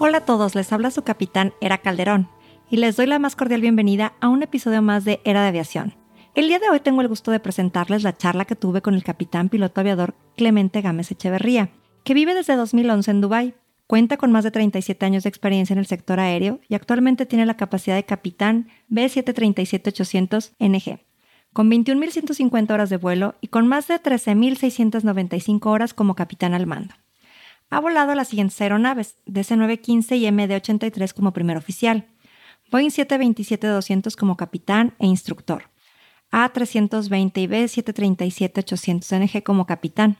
Hola a todos, les habla su capitán Era Calderón y les doy la más cordial bienvenida a un episodio más de Era de Aviación. El día de hoy tengo el gusto de presentarles la charla que tuve con el capitán piloto aviador Clemente Gámez Echeverría, que vive desde 2011 en Dubái. Cuenta con más de 37 años de experiencia en el sector aéreo y actualmente tiene la capacidad de capitán B737-800 NG, con 21.150 horas de vuelo y con más de 13.695 horas como capitán al mando. Ha volado las siguientes aeronaves, DC-915 y MD-83 como primer oficial, Boeing 727-200 como capitán e instructor, A320 y B737-800 NG como capitán.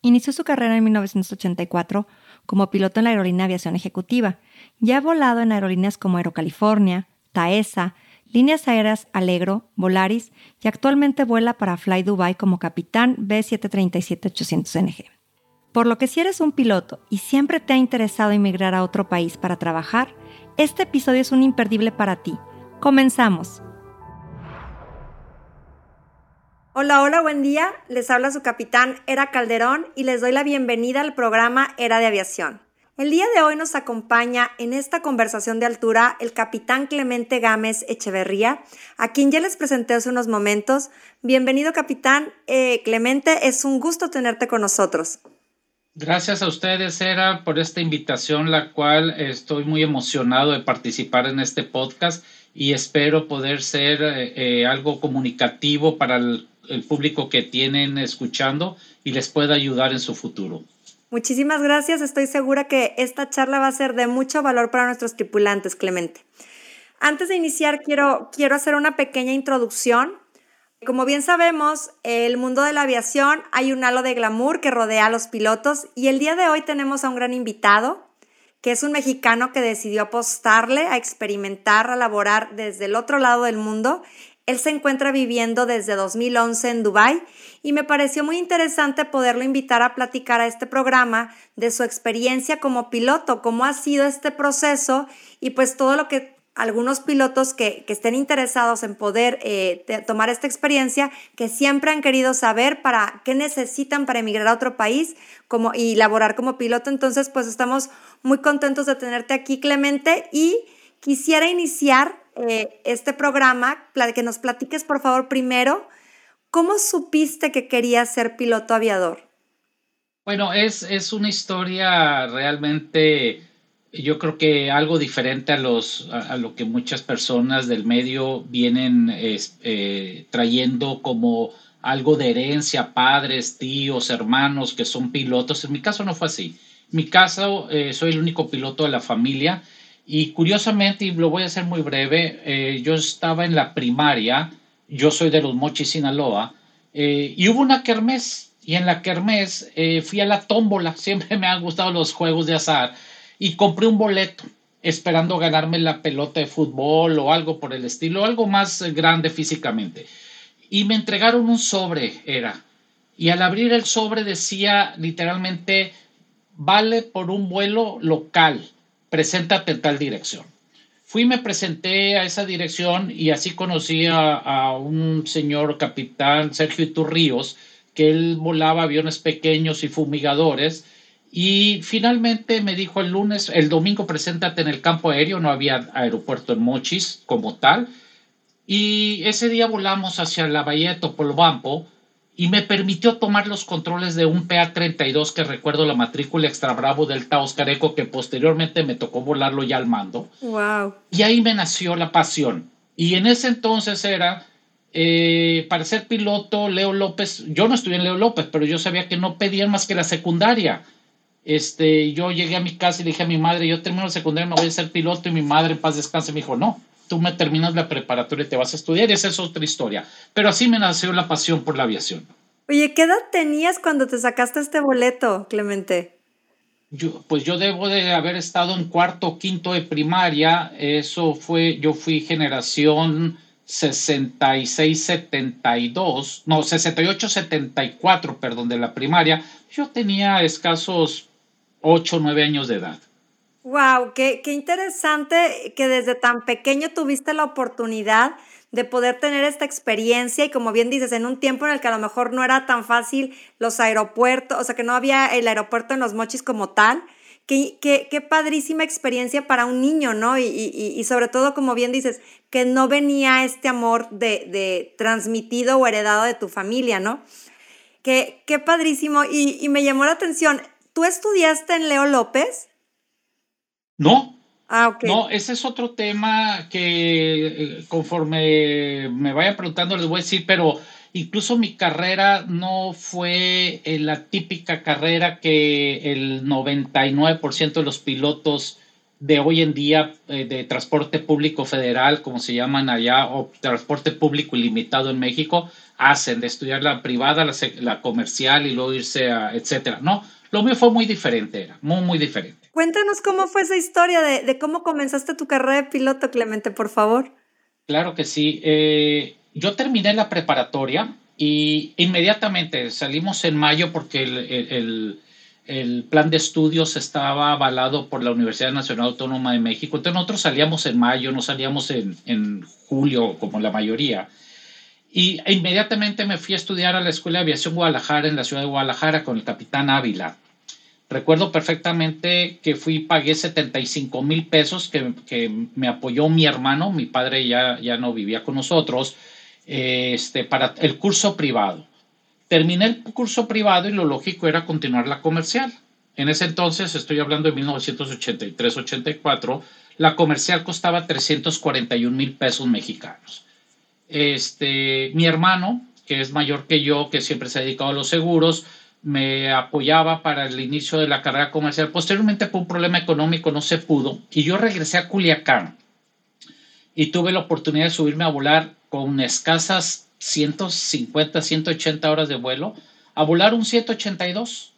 Inició su carrera en 1984 como piloto en la aerolínea Aviación Ejecutiva y ha volado en aerolíneas como Aerocalifornia, Taesa, Líneas Aéreas Alegro, Volaris y actualmente vuela para Fly Dubai como capitán B737-800 NG. Por lo que si eres un piloto y siempre te ha interesado emigrar a otro país para trabajar, este episodio es un imperdible para ti. Comenzamos. Hola, hola, buen día. Les habla su capitán Era Calderón y les doy la bienvenida al programa Era de Aviación. El día de hoy nos acompaña en esta conversación de altura el capitán Clemente Gámez Echeverría, a quien ya les presenté hace unos momentos. Bienvenido, capitán. Eh, Clemente, es un gusto tenerte con nosotros. Gracias a ustedes, Era, por esta invitación, la cual estoy muy emocionado de participar en este podcast y espero poder ser eh, eh, algo comunicativo para el, el, público que tienen escuchando y les pueda ayudar en su futuro. Muchísimas gracias. Estoy segura que esta charla va a ser de mucho valor para nuestros tripulantes, Clemente. Antes de iniciar, quiero, quiero hacer una pequeña introducción como bien sabemos, el mundo de la aviación hay un halo de glamour que rodea a los pilotos y el día de hoy tenemos a un gran invitado, que es un mexicano que decidió apostarle a experimentar, a laborar desde el otro lado del mundo. Él se encuentra viviendo desde 2011 en Dubai y me pareció muy interesante poderlo invitar a platicar a este programa de su experiencia como piloto, cómo ha sido este proceso y pues todo lo que algunos pilotos que, estén interesados en poder eh, tomar esta experiencia, que siempre han querido saber para qué necesitan para emigrar a otro país como, y laborar como piloto. Entonces, pues estamos muy contentos de tenerte aquí, Clemente, y quisiera iniciar eh, este programa, que nos platiques, por favor, primero, ¿cómo supiste que querías ser piloto aviador? Bueno, es, es una historia realmente yo creo que algo diferente a, los, a, lo que muchas personas del medio vienen eh, trayendo como algo de herencia, padres, tíos, hermanos que son pilotos. En mi caso no fue así. En mi caso eh, soy el único piloto de la familia y curiosamente, y lo voy a hacer muy breve, eh, yo estaba en la primaria, yo soy de los Mochis, Sinaloa, y hubo una kermés y en la kermés fui a la tómbola, siempre me han gustado los juegos de azar y compré un boleto esperando ganarme la pelota de fútbol o algo por el estilo, algo más grande físicamente. Y me entregaron un sobre, era. Y al abrir el sobre decía literalmente, vale por un vuelo local, preséntate en tal dirección. Fui, me presenté a esa dirección y así conocí a, a un señor capitán, Sergio Iturríos, que él volaba aviones pequeños y fumigadores y finalmente me dijo el lunes, el domingo preséntate en el campo aéreo, no había aeropuerto en Mochis como tal. Y ese día volamos hacia la bahía de Topolobampo y me permitió tomar los controles de un PA-32 que recuerdo la matrícula extra bravo del Taoscareco que posteriormente me tocó volarlo ya al mando. Wow. Y ahí me nació la pasión. Y en ese entonces era, eh, para ser piloto, Leo López, yo no estudié en Leo López, pero yo sabía que no pedían más que la secundaria este, yo llegué a mi casa y le dije a mi madre, yo termino el secundario, me voy a ser piloto y mi madre en paz descanse me dijo, no, tú me terminas la preparatoria y te vas a estudiar y esa es otra historia. Pero así me nació la pasión por la aviación. Oye, ¿qué edad tenías cuando te sacaste este boleto, Clemente? yo, pues yo debo de haber estado en cuarto o quinto de primaria. Eso fue, yo fui generación 66-72, no, 68-74, perdón, de la primaria. Yo tenía escasos 8 o 9 años de edad. Wow, qué, qué interesante que desde tan pequeño tuviste la oportunidad de poder tener esta experiencia y como bien dices, en un tiempo en el que a lo mejor no era tan fácil los aeropuertos, o sea, que no había el aeropuerto en los mochis como tal. Qué, qué, qué padrísima experiencia para un niño, ¿no? Y, y, y, sobre todo, como bien dices, que no venía este amor de, de transmitido o heredado de tu familia, ¿no? Qué, qué padrísimo. Y, y me llamó la atención, ¿tú estudiaste en Leo López? No, Ah, okay. No, ese es otro tema que eh, conforme me vaya preguntando les voy a decir, pero incluso mi carrera no fue eh, la típica carrera que el 99% de los pilotos de hoy en día eh, de transporte público federal, como se llaman allá, o transporte público ilimitado en México, hacen de estudiar la privada, la, la comercial y luego irse a, etcétera. No, lo mío fue muy diferente, era muy, muy diferente. Cuéntanos cómo fue esa historia de, de cómo comenzaste tu carrera de piloto, Clemente, por favor. Claro que sí. Eh, yo terminé la preparatoria y inmediatamente salimos en mayo porque el, el, el, plan de estudios estaba avalado por la Universidad Nacional Autónoma de México. Entonces nosotros salíamos en mayo, no salíamos en, en julio como la mayoría. Y inmediatamente me fui a estudiar a la Escuela de Aviación Guadalajara en la ciudad de Guadalajara con el capitán Ávila. Recuerdo perfectamente que fui, pagué 75 mil pesos que, que, me apoyó mi hermano, mi padre ya, ya no vivía con nosotros, este, para el curso privado. Terminé el curso privado y lo lógico era continuar la comercial. En ese entonces, estoy hablando de 1983-84, la comercial costaba 341 mil pesos mexicanos. Este, mi hermano, que es mayor que yo, que siempre se ha dedicado a los seguros, me apoyaba para el inicio de la carrera comercial. Posteriormente, por un problema económico, no se pudo y yo regresé a Culiacán y tuve la oportunidad de subirme a volar con escasas 150, 180 horas de vuelo, a volar un 182.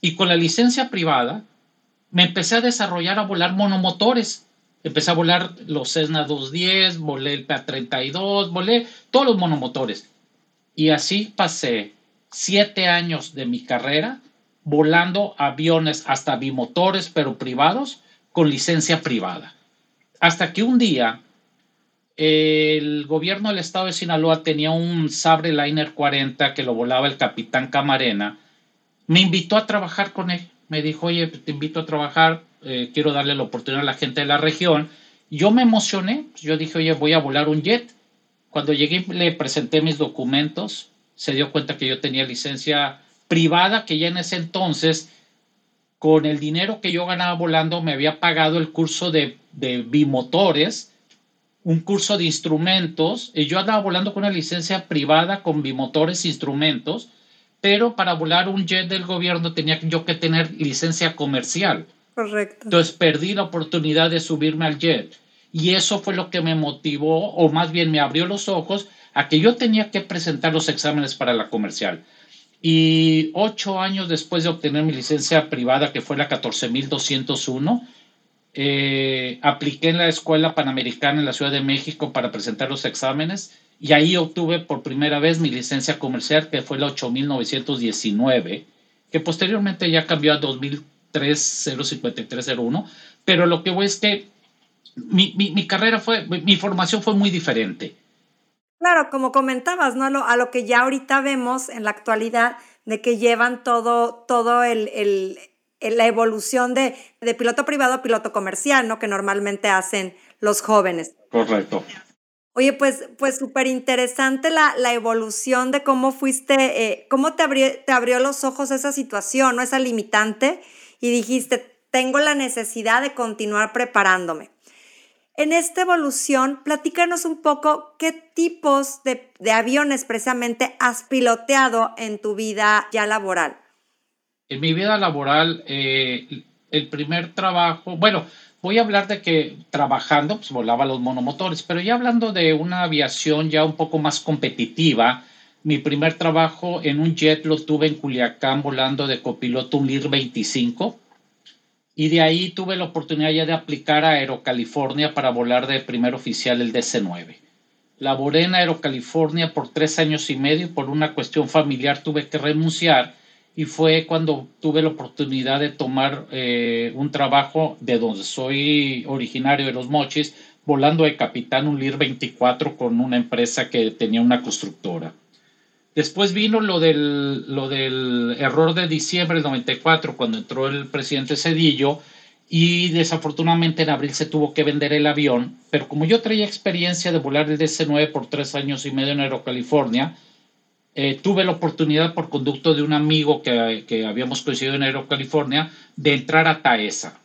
Y con la licencia privada, me empecé a desarrollar a volar monomotores. Empecé a volar los Cessna 210, volé el PA32, volé todos los monomotores. Y así pasé siete años de mi carrera volando aviones hasta bimotores, pero privados, con licencia privada. Hasta que un día el gobierno del estado de Sinaloa tenía un Sabre Liner 40 que lo volaba el capitán Camarena. Me invitó a trabajar con él. Me dijo, oye, te invito a trabajar, eh, quiero darle la oportunidad a la gente de la región. Yo me emocioné, yo dije, oye, voy a volar un jet. Cuando llegué le presenté mis documentos, se dio cuenta que yo tenía licencia privada, que ya en ese entonces, con el dinero que yo ganaba volando, me había pagado el curso de, de bimotores, un curso de instrumentos, y yo andaba volando con una licencia privada con bimotores instrumentos, pero para volar un jet del gobierno tenía yo que tener licencia comercial. Correcto. Entonces perdí la oportunidad de subirme al jet. Y eso fue lo que me motivó, o más bien me abrió los ojos a que yo tenía que presentar los exámenes para la comercial. Y ocho años después de obtener mi licencia privada, que fue la 14201, eh, apliqué en la Escuela Panamericana en la Ciudad de México para presentar los exámenes y ahí obtuve por primera vez mi licencia comercial, que fue la 8919, que posteriormente ya cambió a 2003-05301. Pero lo que voy es que mi, mi, mi carrera fue, mi formación fue muy diferente. Claro, como comentabas, ¿no? A lo, a lo, que ya ahorita vemos en la actualidad, de que llevan todo, todo el, el, el la evolución de, de, piloto privado a piloto comercial, ¿no? Que normalmente hacen los jóvenes. Correcto. Oye, pues, pues súper interesante la, la, evolución de cómo fuiste, eh, cómo te abrió, te abrió los ojos esa situación, ¿no? Esa limitante, y dijiste, tengo la necesidad de continuar preparándome. En esta evolución, platícanos un poco qué tipos de, aviones precisamente has piloteado en tu vida ya laboral. En mi vida laboral, eh, el primer trabajo, bueno, voy a hablar de que trabajando, pues volaba los monomotores, pero ya hablando de una aviación ya un poco más competitiva, mi primer trabajo en un jet lo tuve en Culiacán volando de copiloto un LIR 25 y de ahí tuve la oportunidad ya de aplicar a Aerocalifornia para volar de primer oficial el DC-9. Laboré en Aerocalifornia por tres años y medio, por una cuestión familiar tuve que renunciar y fue cuando tuve la oportunidad de tomar eh, un trabajo de donde soy originario de Los Mochis, volando de capitán un LIR 24 con una empresa que tenía una constructora. Después vino lo del, error de diciembre del 94, cuando entró el presidente Cedillo, y desafortunadamente en abril se tuvo que vender el avión, pero como yo traía experiencia de volar el DC-9 por tres años y medio en Aerocalifornia, eh, tuve la oportunidad por conducto de un amigo que, que habíamos coincidido en Aerocalifornia de entrar a TAESA.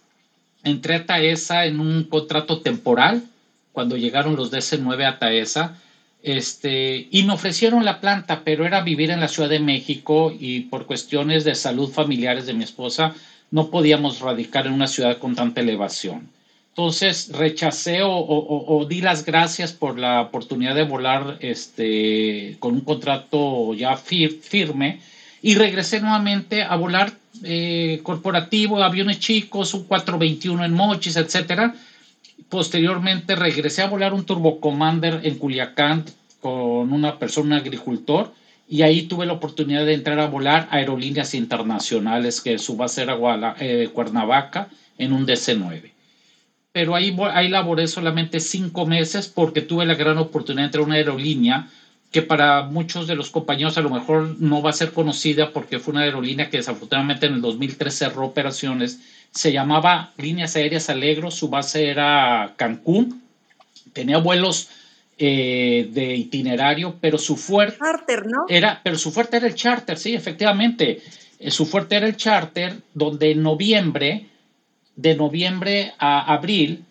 Entré a TAESA en un contrato temporal cuando llegaron los DC-9 a TAESA este, y me ofrecieron la planta, pero era vivir en la Ciudad de México y por cuestiones de salud familiares de mi esposa no podíamos radicar en una ciudad con tanta elevación. Entonces rechacé o, di las gracias por la oportunidad de volar este, con un contrato ya firme y regresé nuevamente a volar eh, corporativo, aviones chicos, un 421 en Mochis, etcétera Posteriormente regresé a volar un Turbo Commander en Culiacán con una persona, un agricultor, y ahí tuve la oportunidad de entrar a volar aerolíneas internacionales, que su base era eh, Cuernavaca, en un DC-9. Pero ahí, ahí laboré solamente cinco meses porque tuve la gran oportunidad de entrar a una aerolínea que para muchos de los compañeros a lo mejor no va a ser conocida porque fue una aerolínea que desafortunadamente en el 2003 cerró operaciones se llamaba Líneas Aéreas Alegro, su base era Cancún, tenía vuelos eh, de itinerario, pero su fuerte charter, ¿no? Era, pero su fuerte era el charter, sí, efectivamente. Eh, su fuerte era el charter, donde en noviembre, de noviembre a abril,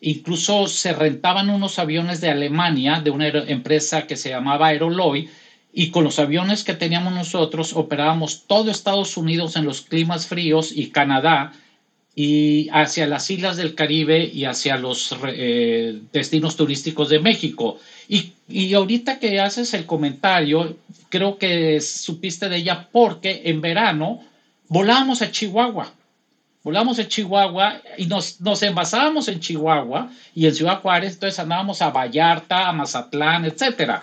incluso se rentaban unos aviones de Alemania, de una empresa que se llamaba Aeroloy, y con los aviones que teníamos nosotros operábamos todo Estados Unidos en los climas fríos y Canadá y hacia las islas del Caribe y hacia los eh, destinos turísticos de México. Y, y, ahorita que haces el comentario, creo que supiste de ella porque en verano volábamos a Chihuahua. Volamos a Chihuahua y nos, nos envasábamos en Chihuahua y en Ciudad Juárez, entonces andábamos a Vallarta, a Mazatlán, etcétera.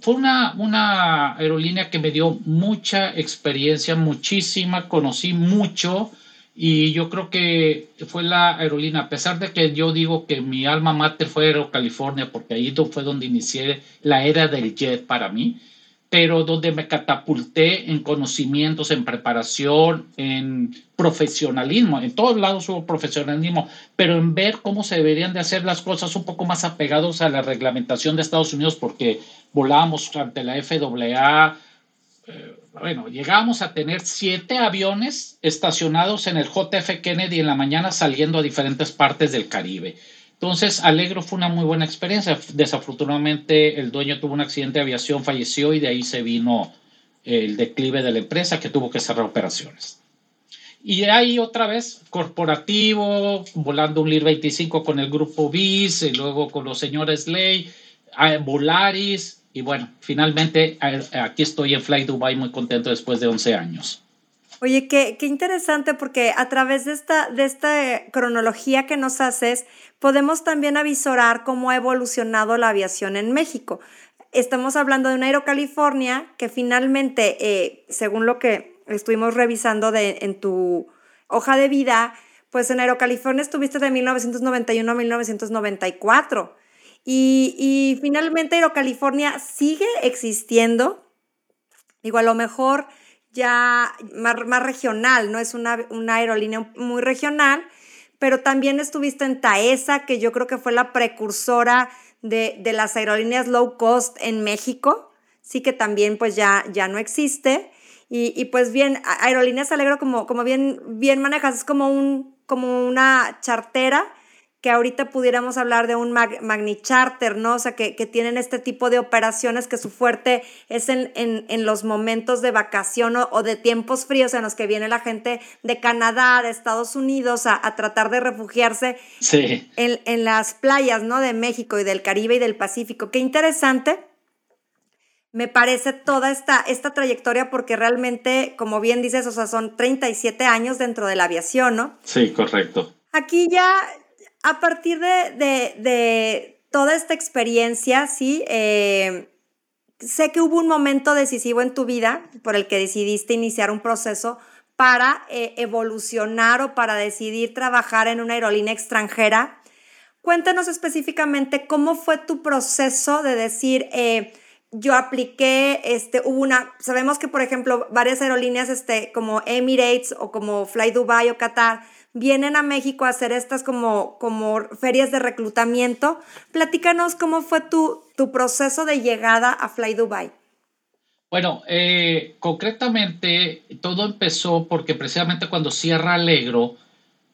Fue una, una aerolínea que me dio mucha experiencia, muchísima, conocí mucho, y yo creo que fue la aerolínea, a pesar de que yo digo que mi alma mater fue Aero California, porque ahí fue donde inicié la era del jet para mí, pero donde me catapulté en conocimientos, en preparación, en profesionalismo. En todos lados hubo profesionalismo, pero en ver cómo se deberían de hacer las cosas un poco más apegados a la reglamentación de Estados Unidos, porque volábamos ante la FAA. Eh, bueno, llegamos a tener siete aviones estacionados en el JF Kennedy en la mañana saliendo a diferentes partes del Caribe. Entonces, Alegro fue una muy buena experiencia. Desafortunadamente, el dueño tuvo un accidente de aviación, falleció y de ahí se vino el declive de la empresa que tuvo que cerrar operaciones. Y ahí otra vez, corporativo, volando un LIR 25 con el grupo BIS, y luego con los señores Ley, Volaris, y bueno, finalmente aquí estoy en Fly Dubai muy contento después de 11 años. Oye, qué, qué interesante porque a través de esta, de esta cronología que nos haces, podemos también avisorar cómo ha evolucionado la aviación en México. Estamos hablando de un Aerocalifornia que finalmente, eh, según lo que estuvimos revisando de, en tu hoja de vida, pues en Aerocalifornia estuviste de 1991 a 1994. Y, finalmente Aerocalifornia sigue existiendo. Digo, a lo mejor ya más, regional, ¿no? Es una, aerolínea muy regional, pero también estuviste en Taesa, que yo creo que fue la precursora de, las aerolíneas low cost en México, sí que también pues ya, ya no existe. Y, pues bien, Aerolíneas Alegro, como, como bien, bien manejas, es como, un, como una chartera que ahorita pudiéramos hablar de un Magni Charter, ¿no? O sea, que, tienen este tipo de operaciones que su fuerte es en, en, los momentos de vacación o, de tiempos fríos en los que viene la gente de Canadá, de Estados Unidos a, tratar de refugiarse en, en, las playas, ¿no? De México y del Caribe y del Pacífico. Qué interesante. me parece toda esta, esta trayectoria porque realmente, como bien dices, o sea, son 37 años dentro de la aviación, ¿no? Sí, correcto. Aquí ya, a partir de, toda esta experiencia, sí, eh, sé que hubo un momento decisivo en tu vida por el que decidiste iniciar un proceso para eh, evolucionar o para decidir trabajar en una aerolínea extranjera. Cuéntanos específicamente cómo fue tu proceso de decir, eh, yo apliqué, este, hubo una, sabemos que por ejemplo varias aerolíneas este, como Emirates o como Fly Dubai o Qatar vienen a México a hacer estas como, como ferias de reclutamiento. Platícanos cómo fue tu, tu proceso de llegada a Fly Dubai. Bueno, eh, concretamente todo empezó porque precisamente cuando cierra Alegro,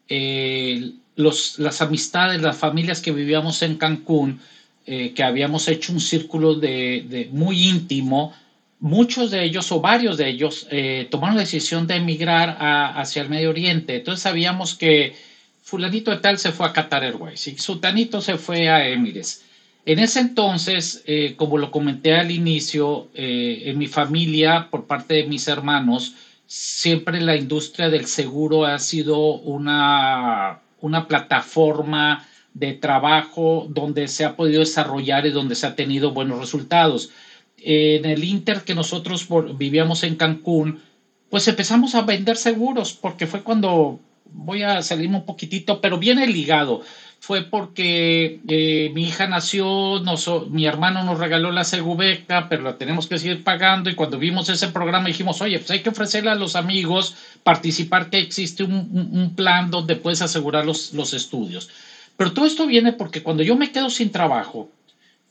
eh, los, las amistades, las familias que vivíamos en Cancún, eh, que habíamos hecho un círculo de, muy íntimo, muchos de ellos o varios de ellos eh, tomaron la decisión de emigrar hacia el Medio Oriente. Entonces sabíamos que fulanito de tal se fue a Qatar Airways y sutanito se fue a Emirates. En ese entonces, eh, como lo comenté al inicio, en mi familia, por parte de mis hermanos, siempre la industria del seguro ha sido una, una plataforma de trabajo donde se ha podido desarrollar y donde se ha tenido buenos resultados. En el Inter que nosotros vivíamos en Cancún, pues empezamos a vender seguros porque fue cuando voy a salirme un poquitito, pero viene ligado. Fue porque eh, mi hija nació, mi hermano nos regaló la segubeca, pero la tenemos que seguir pagando. Y cuando vimos ese programa dijimos, oye, pues hay que ofrecerle a los amigos participar que existe un, plan donde puedes asegurar los, los estudios. Pero todo esto viene porque cuando yo me quedo sin trabajo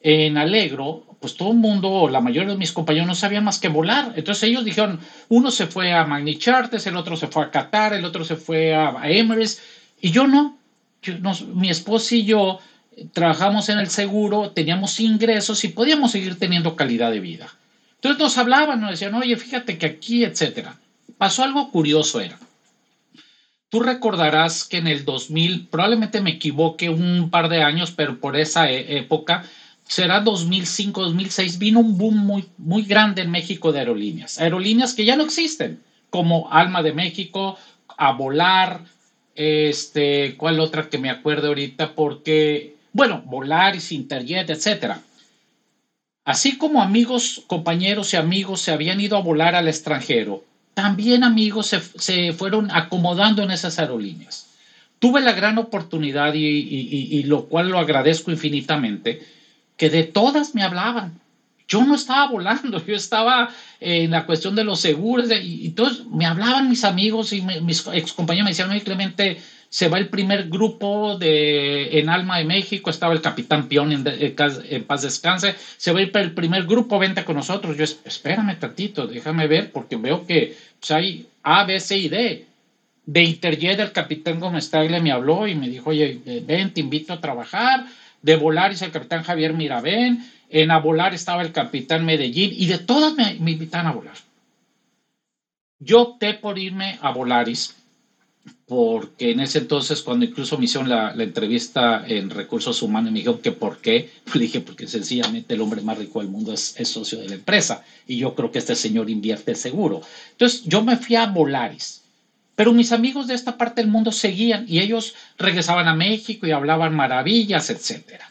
en Alegro, pues todo el mundo, la mayoría de mis compañeros no sabían más que volar. Entonces ellos dijeron, uno se fue a Magni Charters, el otro se fue a Qatar, el otro se fue a, Emirates, y yo no. mi esposa y yo trabajamos en el seguro, teníamos ingresos y podíamos seguir teniendo calidad de vida. Entonces nos hablaban, nos decían, oye, fíjate que aquí, etcétera. Pasó algo curioso, era. Tú recordarás que en el 2000, probablemente me equivoque un par de años, pero por esa e, época, será 2005, 2006, vino un boom muy, muy grande en México de aerolíneas. Aerolíneas que ya no existen, como Alma de México, a volar, este, ¿cuál otra que me acuerdo ahorita? Porque, bueno, Volaris, Interjet, etcétera. Así como amigos, compañeros y amigos se habían ido a volar al extranjero, también amigos se, fueron acomodando en esas aerolíneas. Tuve la gran oportunidad y, lo cual lo agradezco infinitamente, que de todas me hablaban. Yo no estaba volando, yo estaba en la cuestión de los seguros y, entonces me hablaban mis amigos y mis ex compañeros me decían, oye Clemente, se va el primer grupo de, en Alma de México, estaba el capitán Pion en, en, paz descanse, se va el primer grupo, vente con nosotros. Yo, espérame tantito, déjame ver, porque veo que pues, hay A, B, C y D. De Interjet, el capitán Gómez Tagle me habló y me dijo, oye, ven, te invito a trabajar. De Volaris, el capitán Javier Mirabén. En A Volar estaba el capitán Medellín y de todas me, me invitan a volar. Yo opté por irme a Volaris porque en ese entonces, cuando incluso me hicieron la, entrevista en recursos humanos, me dijeron que por qué, le dije porque sencillamente el hombre más rico del mundo es, socio de la empresa y yo creo que este señor invierte seguro. Entonces yo me fui a Volaris, pero mis amigos de esta parte del mundo seguían y ellos regresaban a México y hablaban maravillas, etc.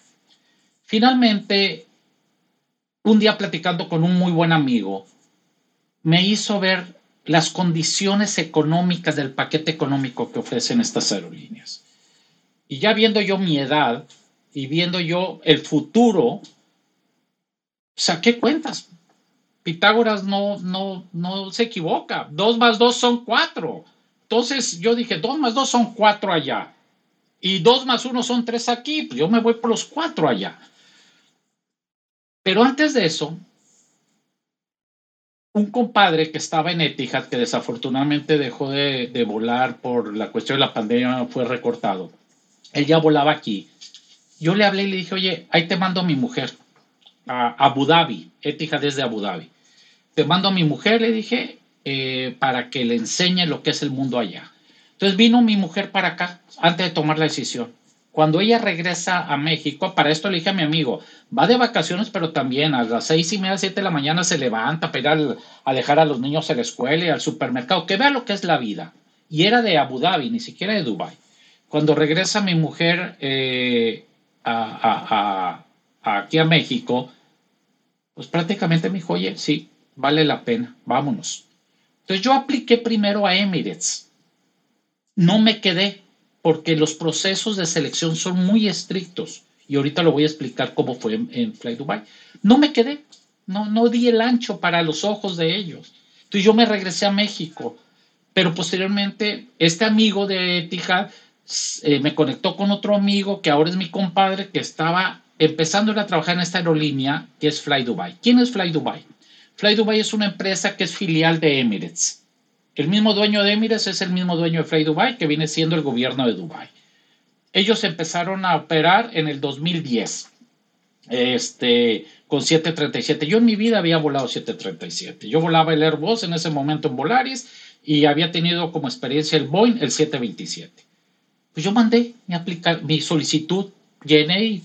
Finalmente, un día platicando con un muy buen amigo, me hizo ver las condiciones económicas del paquete económico que ofrecen estas aerolíneas. Y ya viendo yo mi edad y viendo yo el futuro, saqué cuentas. Pitágoras no, no, no se equivoca. Dos más dos son cuatro. Entonces yo dije, dos más dos son cuatro allá. Y dos más uno son tres aquí. Yo me voy por los cuatro allá. Pero antes de eso, un compadre que estaba en Etihad, que desafortunadamente dejó de, volar por la cuestión de la pandemia, fue recortado. Él ya volaba aquí. Yo le hablé y le dije, oye, ahí te mando a mi mujer, a Abu Dhabi, Etihad desde Abu Dhabi. Te mando a mi mujer, le dije, eh, para que le enseñe lo que es el mundo allá. Entonces vino mi mujer para acá antes de tomar la decisión. Cuando ella regresa a México, para esto le dije a mi amigo, va de vacaciones, pero también a las seis y media, siete de la mañana se levanta para ir a dejar a los niños a la escuela y al supermercado, que vea lo que es la vida. Y era de Abu Dhabi, ni siquiera de Dubai. Cuando regresa mi mujer eh, a, aquí a México, pues prácticamente me dijo, oye, sí, vale la pena, vámonos. Entonces yo apliqué primero a Emirates. No me quedé porque los procesos de selección son muy estrictos. Y ahorita lo voy a explicar cómo fue en, Fly Dubai. No me quedé, no, no di el ancho para los ojos de ellos. Entonces yo me regresé a México. Pero posteriormente, este amigo de Etihad eh, me conectó con otro amigo que ahora es mi compadre, que estaba empezando a trabajar en esta aerolínea que es Fly Dubai. ¿Quién es Fly Dubai? Fly Dubai es una empresa que es filial de Emirates. El mismo dueño de Emirates es el mismo dueño de Fly Dubai, que viene siendo el gobierno de Dubai. Ellos empezaron a operar en el 2010 este, con 737. Yo en mi vida había volado 737. Yo volaba el Airbus en ese momento en Volaris y había tenido como experiencia el Boeing, el 727. Pues yo mandé mi, mi solicitud, llené y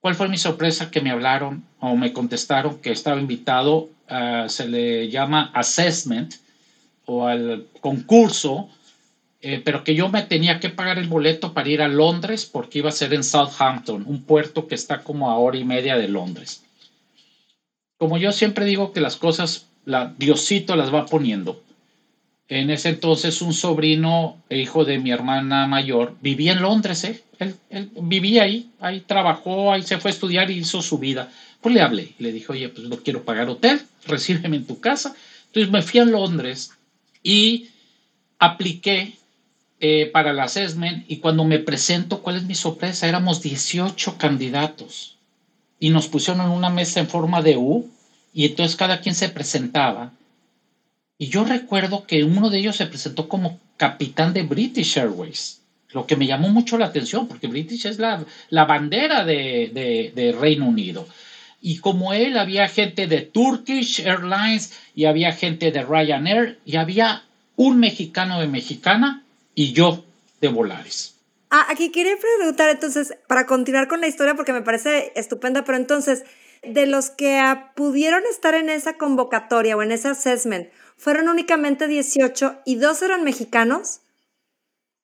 ¿Cuál fue mi sorpresa? Que me hablaron o me contestaron que estaba invitado, se le llama assessment o al concurso, eh, pero que yo me tenía que pagar el boleto para ir a Londres porque iba a ser en Southampton, un puerto que está como a hora y media de Londres. Como yo siempre digo que las cosas, la, Diosito las va poniendo. En ese entonces un sobrino, hijo de mi hermana mayor, vivía en Londres, ¿eh? Él, vivía ahí, ahí trabajó, ahí se fue a estudiar y hizo su vida. Pues le hablé, le dije, oye, pues no quiero pagar hotel, recíbeme en tu casa. Entonces me fui a Londres y apliqué eh, para el assessment y cuando me presento, ¿cuál es mi sorpresa? Éramos 18 candidatos y nos pusieron en una mesa en forma de U y entonces cada quien se presentaba y yo recuerdo que uno de ellos se presentó como capitán de British Airways, lo que me llamó mucho la atención, porque British es la, la bandera de, de, Reino Unido. Y como él, había gente de Turkish Airlines y había gente de Ryanair y había un mexicano de Mexicana y yo de Volaris. Ah, aquí quería preguntar entonces, para continuar con la historia, porque me parece estupenda, pero entonces, de los que pudieron estar en esa convocatoria o en ese assessment, fueron únicamente 18 y dos eran mexicanos.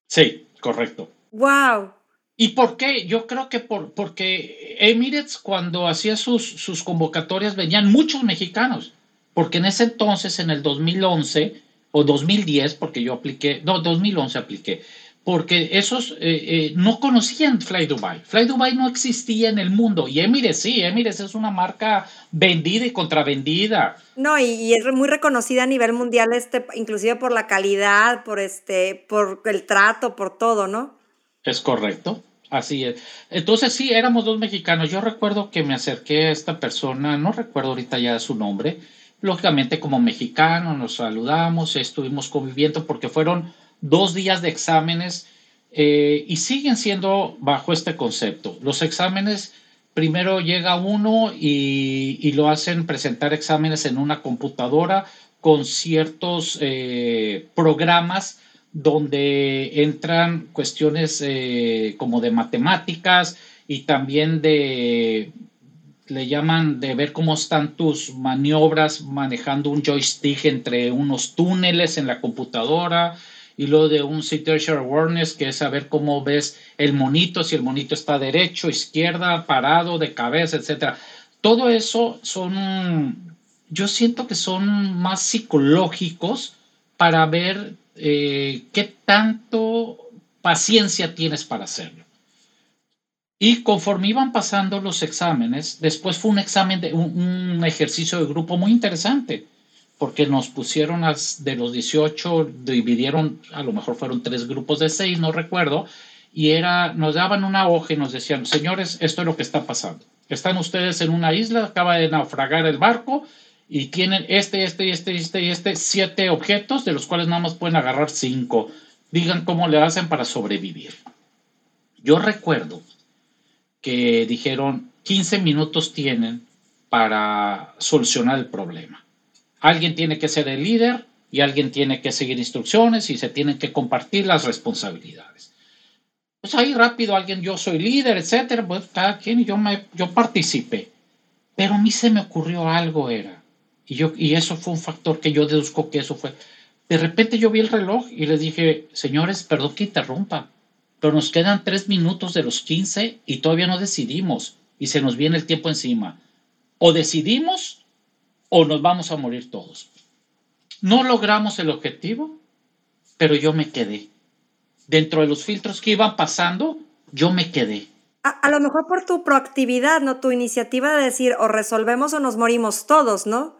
Sí, correcto. ¡Wow! ¿Y por qué? Yo creo que por, porque Emirates cuando hacía sus, sus convocatorias venían muchos mexicanos, porque en ese entonces, en el 2011 o 2010, porque yo apliqué, no, 2011 apliqué, porque esos eh, eh, no conocían Fly Dubai. Fly Dubai no existía en el mundo y Emirates sí, Emirates es una marca vendida y contravendida. No, y, es muy reconocida a nivel mundial, este, inclusive por la calidad, por, este, por el trato, por todo, ¿no? Es correcto, así es. Entonces sí, éramos dos mexicanos. Yo recuerdo que me acerqué a esta persona, no recuerdo ahorita ya su nombre, lógicamente como mexicano, nos saludamos, estuvimos conviviendo porque fueron dos días de exámenes eh, y siguen siendo bajo este concepto. Los exámenes, primero llega uno y, lo hacen presentar exámenes en una computadora con ciertos eh, programas donde entran cuestiones eh, como de matemáticas y también de, le llaman de ver cómo están tus maniobras manejando un joystick entre unos túneles en la computadora, y lo de un situational awareness, que es saber cómo ves el monito, si el monito está derecho, izquierda, parado, de cabeza, etcétera. Todo eso son, yo siento que son más psicológicos para ver eh, qué tanto paciencia tienes para hacerlo. Y conforme iban pasando los exámenes, después fue un examen de un ejercicio de grupo muy interesante porque nos pusieron de los 18, dividieron, a lo mejor fueron tres grupos de seis, no recuerdo, y era, nos daban una hoja y nos decían, señores, esto es lo que está pasando. Están ustedes en una isla, acaba de naufragar el barco y tienen este, este, este, este este, siete objetos, de los cuales nada más pueden agarrar cinco. Digan cómo le hacen para sobrevivir. Yo recuerdo que dijeron 15 minutos tienen para solucionar el problema. Alguien tiene que ser el líder y alguien tiene que seguir instrucciones y se tienen que compartir las responsabilidades. pues ahí rápido alguien, yo soy líder, etcétera, pues cada quien, yo, me, yo participé. Pero a mí se me ocurrió algo, era, y, yo, y eso fue un factor que yo deduzco que eso fue. De repente yo vi el reloj y les dije, señores, perdón que interrumpa, pero nos quedan tres minutos de los 15 y todavía no decidimos y se nos viene el tiempo encima. O decidimos o nos vamos a morir todos. No logramos el objetivo, pero yo me quedé. Dentro de los filtros que iban pasando, yo me quedé. A, lo mejor por tu proactividad, ¿no? Tu iniciativa de decir o resolvemos o nos morimos todos, ¿no?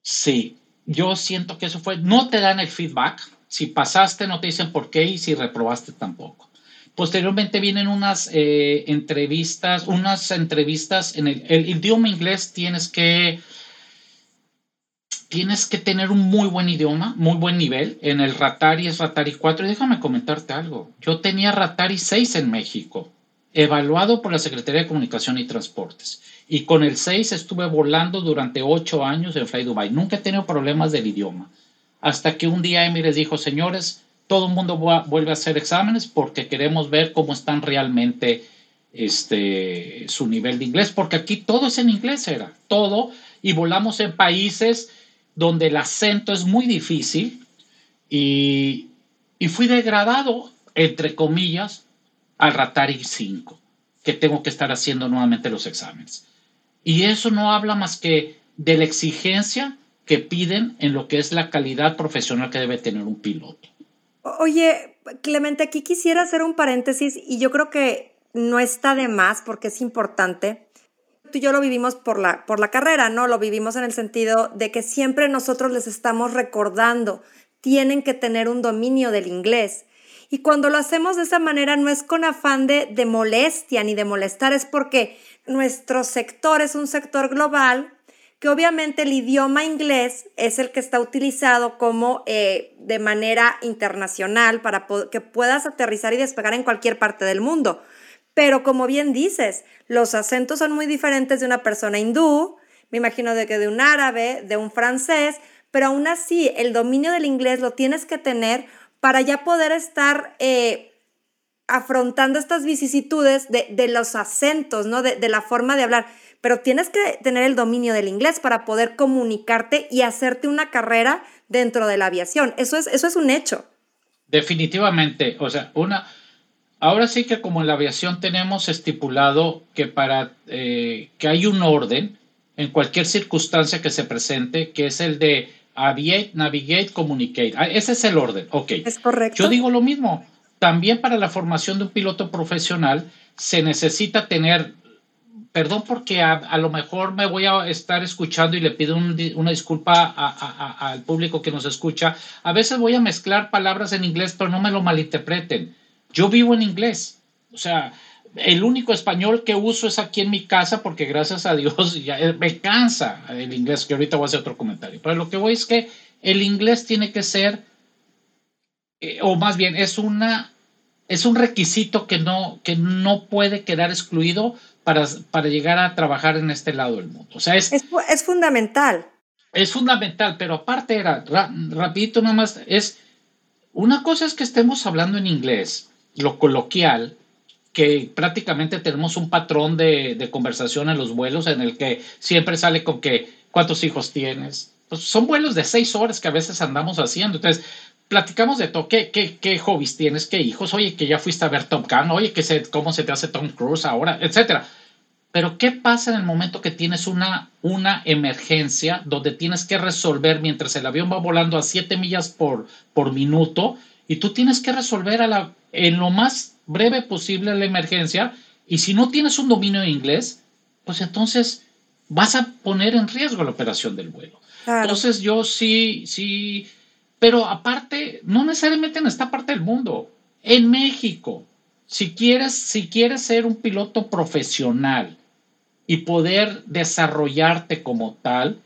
Sí, yo siento que eso fue, no te dan el feedback, si pasaste no te dicen por qué y si reprobaste tampoco. Posteriormente vienen unas eh, entrevistas, unas entrevistas en el, idioma inglés tienes que tienes que tener un muy buen idioma, muy buen nivel. En el Ratari es Ratari 4. Y déjame comentarte algo. Yo tenía Ratari 6 en México, evaluado por la Secretaría de Comunicación y Transportes. Y con el 6 estuve volando durante 8 años en Fly Dubai. Nunca he tenido problemas del idioma. Hasta que un día Emirates dijo, señores, todo el mundo vuelve a hacer exámenes porque queremos ver cómo están realmente este, su nivel de inglés, porque aquí todo es en inglés, era todo, y volamos en países donde el acento es muy difícil y, y fui degradado, entre comillas, al Ratari 5, que tengo que estar haciendo nuevamente los exámenes. Y eso no habla más que de la exigencia que piden en lo que es la calidad profesional que debe tener un piloto. Oye, Clemente, aquí quisiera hacer un paréntesis y yo creo que no está de más porque es importante. Tú y yo lo vivimos por la, por la carrera, ¿no? Lo vivimos en el sentido de que siempre nosotros les estamos recordando, tienen que tener un dominio del inglés. Y cuando lo hacemos de esa manera no es con afán de, molestia ni de molestar, es porque nuestro sector es un sector global que obviamente el idioma inglés es el que está utilizado como eh, de manera internacional para que puedas aterrizar y despegar en cualquier parte del mundo. Pero como bien dices, los acentos son muy diferentes de una persona hindú, me imagino de que de un árabe, de un francés, pero aún así el dominio del inglés lo tienes que tener para ya poder estar eh, afrontando estas vicisitudes de, los acentos, ¿no? de la forma de hablar pero tienes que tener el dominio del inglés para poder comunicarte y hacerte una carrera dentro de la aviación. Eso es, eso es un hecho. Definitivamente, o sea, una, ahora sí que como en la aviación tenemos estipulado que para eh, que hay un orden en cualquier circunstancia que se presente, que es el de aviate, navigate, communicate. Ah, ese es el orden, ok. Es correcto. Yo digo lo mismo. También para la formación de un piloto profesional se necesita tener perdón porque a, lo mejor me voy a estar escuchando y le pido una disculpa al público que nos escucha. A veces voy a mezclar palabras en inglés, pero no me lo malinterpreten. Yo vivo en inglés. O sea, el único español que uso es aquí en mi casa porque gracias a Dios ya me cansa el inglés, que ahorita voy a hacer otro comentario. Pero lo que voy es que el inglés tiene que ser, eh, o más bien es una es un requisito que no, que no puede quedar excluido para, para llegar a trabajar en este lado del mundo. O sea, es, es, fundamental. Es fundamental, pero aparte era, rapidito nomás, es, una cosa es que estemos hablando en inglés, lo coloquial, que prácticamente tenemos un patrón de, de, conversación en los vuelos en el que siempre sale con que, ¿cuántos hijos tienes? Pues son vuelos de seis horas que a veces andamos haciendo. Entonces, platicamos de todo, ¿Qué, qué, qué hobbies tienes, qué hijos, oye, que ya fuiste a ver Top Gun, oye, que se, cómo se te hace Tom Cruise ahora, etcétera. Pero ¿qué pasa en el momento que tienes una, una emergencia donde tienes que resolver mientras el avión va volando a 7 millas por, por minuto y tú tienes que resolver a la, en lo más breve posible la emergencia. Y si no tienes un dominio de inglés, pues entonces vas a poner en riesgo la operación del vuelo. Entonces yo sí, sí, pero aparte, no necesariamente en esta parte del mundo, en México, si quieres, si quieres ser un piloto profesional y poder desarrollarte como tal,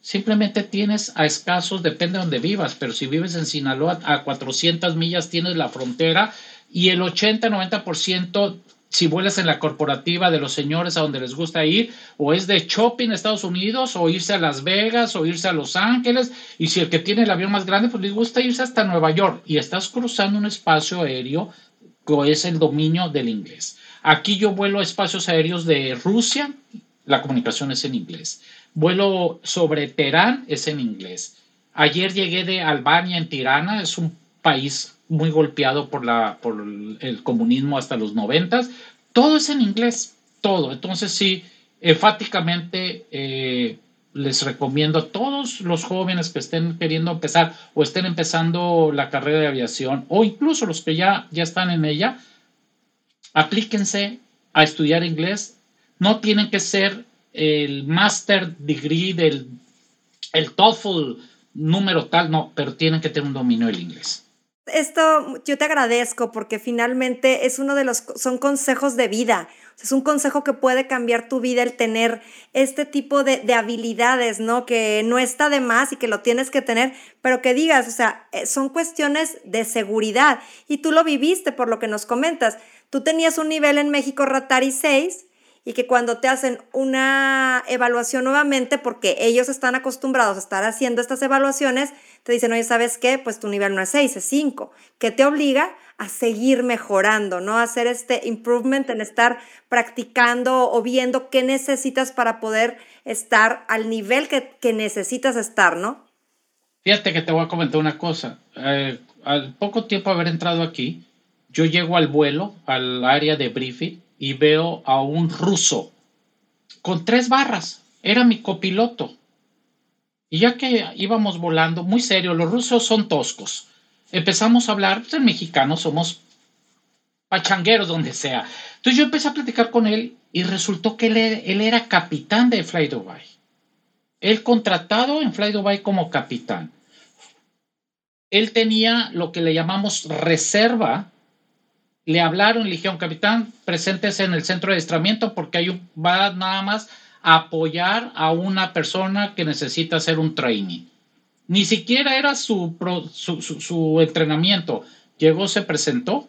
simplemente tienes a escasos, depende de donde vivas, pero si vives en Sinaloa a 400 millas tienes la frontera y el 80-90% si vuelas en la corporativa de los señores a donde les gusta ir, o es de shopping a Estados Unidos, o irse a Las Vegas, o irse a Los Ángeles, y si el que tiene el avión más grande, pues les gusta irse hasta Nueva York, y estás cruzando un espacio aéreo que es el dominio del inglés. Aquí yo vuelo a espacios aéreos de Rusia, la comunicación es en inglés. Vuelo sobre Teherán, es en inglés. Ayer llegué de Albania, en Tirana, es un país muy golpeado por, la, por el comunismo hasta los noventas. Todo es en inglés, todo. Entonces sí, enfáticamente eh, les recomiendo a todos los jóvenes que estén queriendo empezar o estén empezando la carrera de aviación o incluso los que ya, ya están en ella, aplíquense a estudiar inglés. No tienen que ser el master degree del el TOEFL número tal, no, pero tienen que tener un dominio del inglés. Esto yo te agradezco porque finalmente es uno de los, son consejos de vida. Es un consejo que puede cambiar tu vida el tener este tipo de, de, habilidades, ¿no? Que no está de más y que lo tienes que tener, pero que digas, o sea, eh, son cuestiones de seguridad. Y tú lo viviste por lo que nos comentas. Tú tenías un nivel en México Ratari 6 y que cuando te hacen una evaluación nuevamente, porque ellos están acostumbrados a estar haciendo estas evaluaciones, te dicen, oye, ¿sabes qué? Pues tu nivel no es 6, es 5, que te obliga a seguir mejorando, ¿no? A hacer este improvement en estar practicando o viendo qué necesitas para poder estar al nivel que, necesitas estar, ¿no? Fíjate que te voy a comentar una cosa. Eh, al poco tiempo haber entrado aquí, yo llego al vuelo, al área de briefing, y veo a un ruso con tres barras. Era mi copiloto. Y ya que íbamos volando, muy serio, los rusos son toscos. Empezamos a hablar, pues en mexicano somos pachangueros donde sea. Entonces yo empecé a platicar con él y resultó que él, era capitán de Fly Dubai. Él contratado en Fly Dubai como capitán. Él tenía lo que le llamamos reserva le hablaron, le dijeron, capitán, preséntese en el centro de adiestramiento porque hay va nada más a apoyar a una persona que necesita hacer un training. Ni siquiera era su, su, entrenamiento. Llegó, se presentó,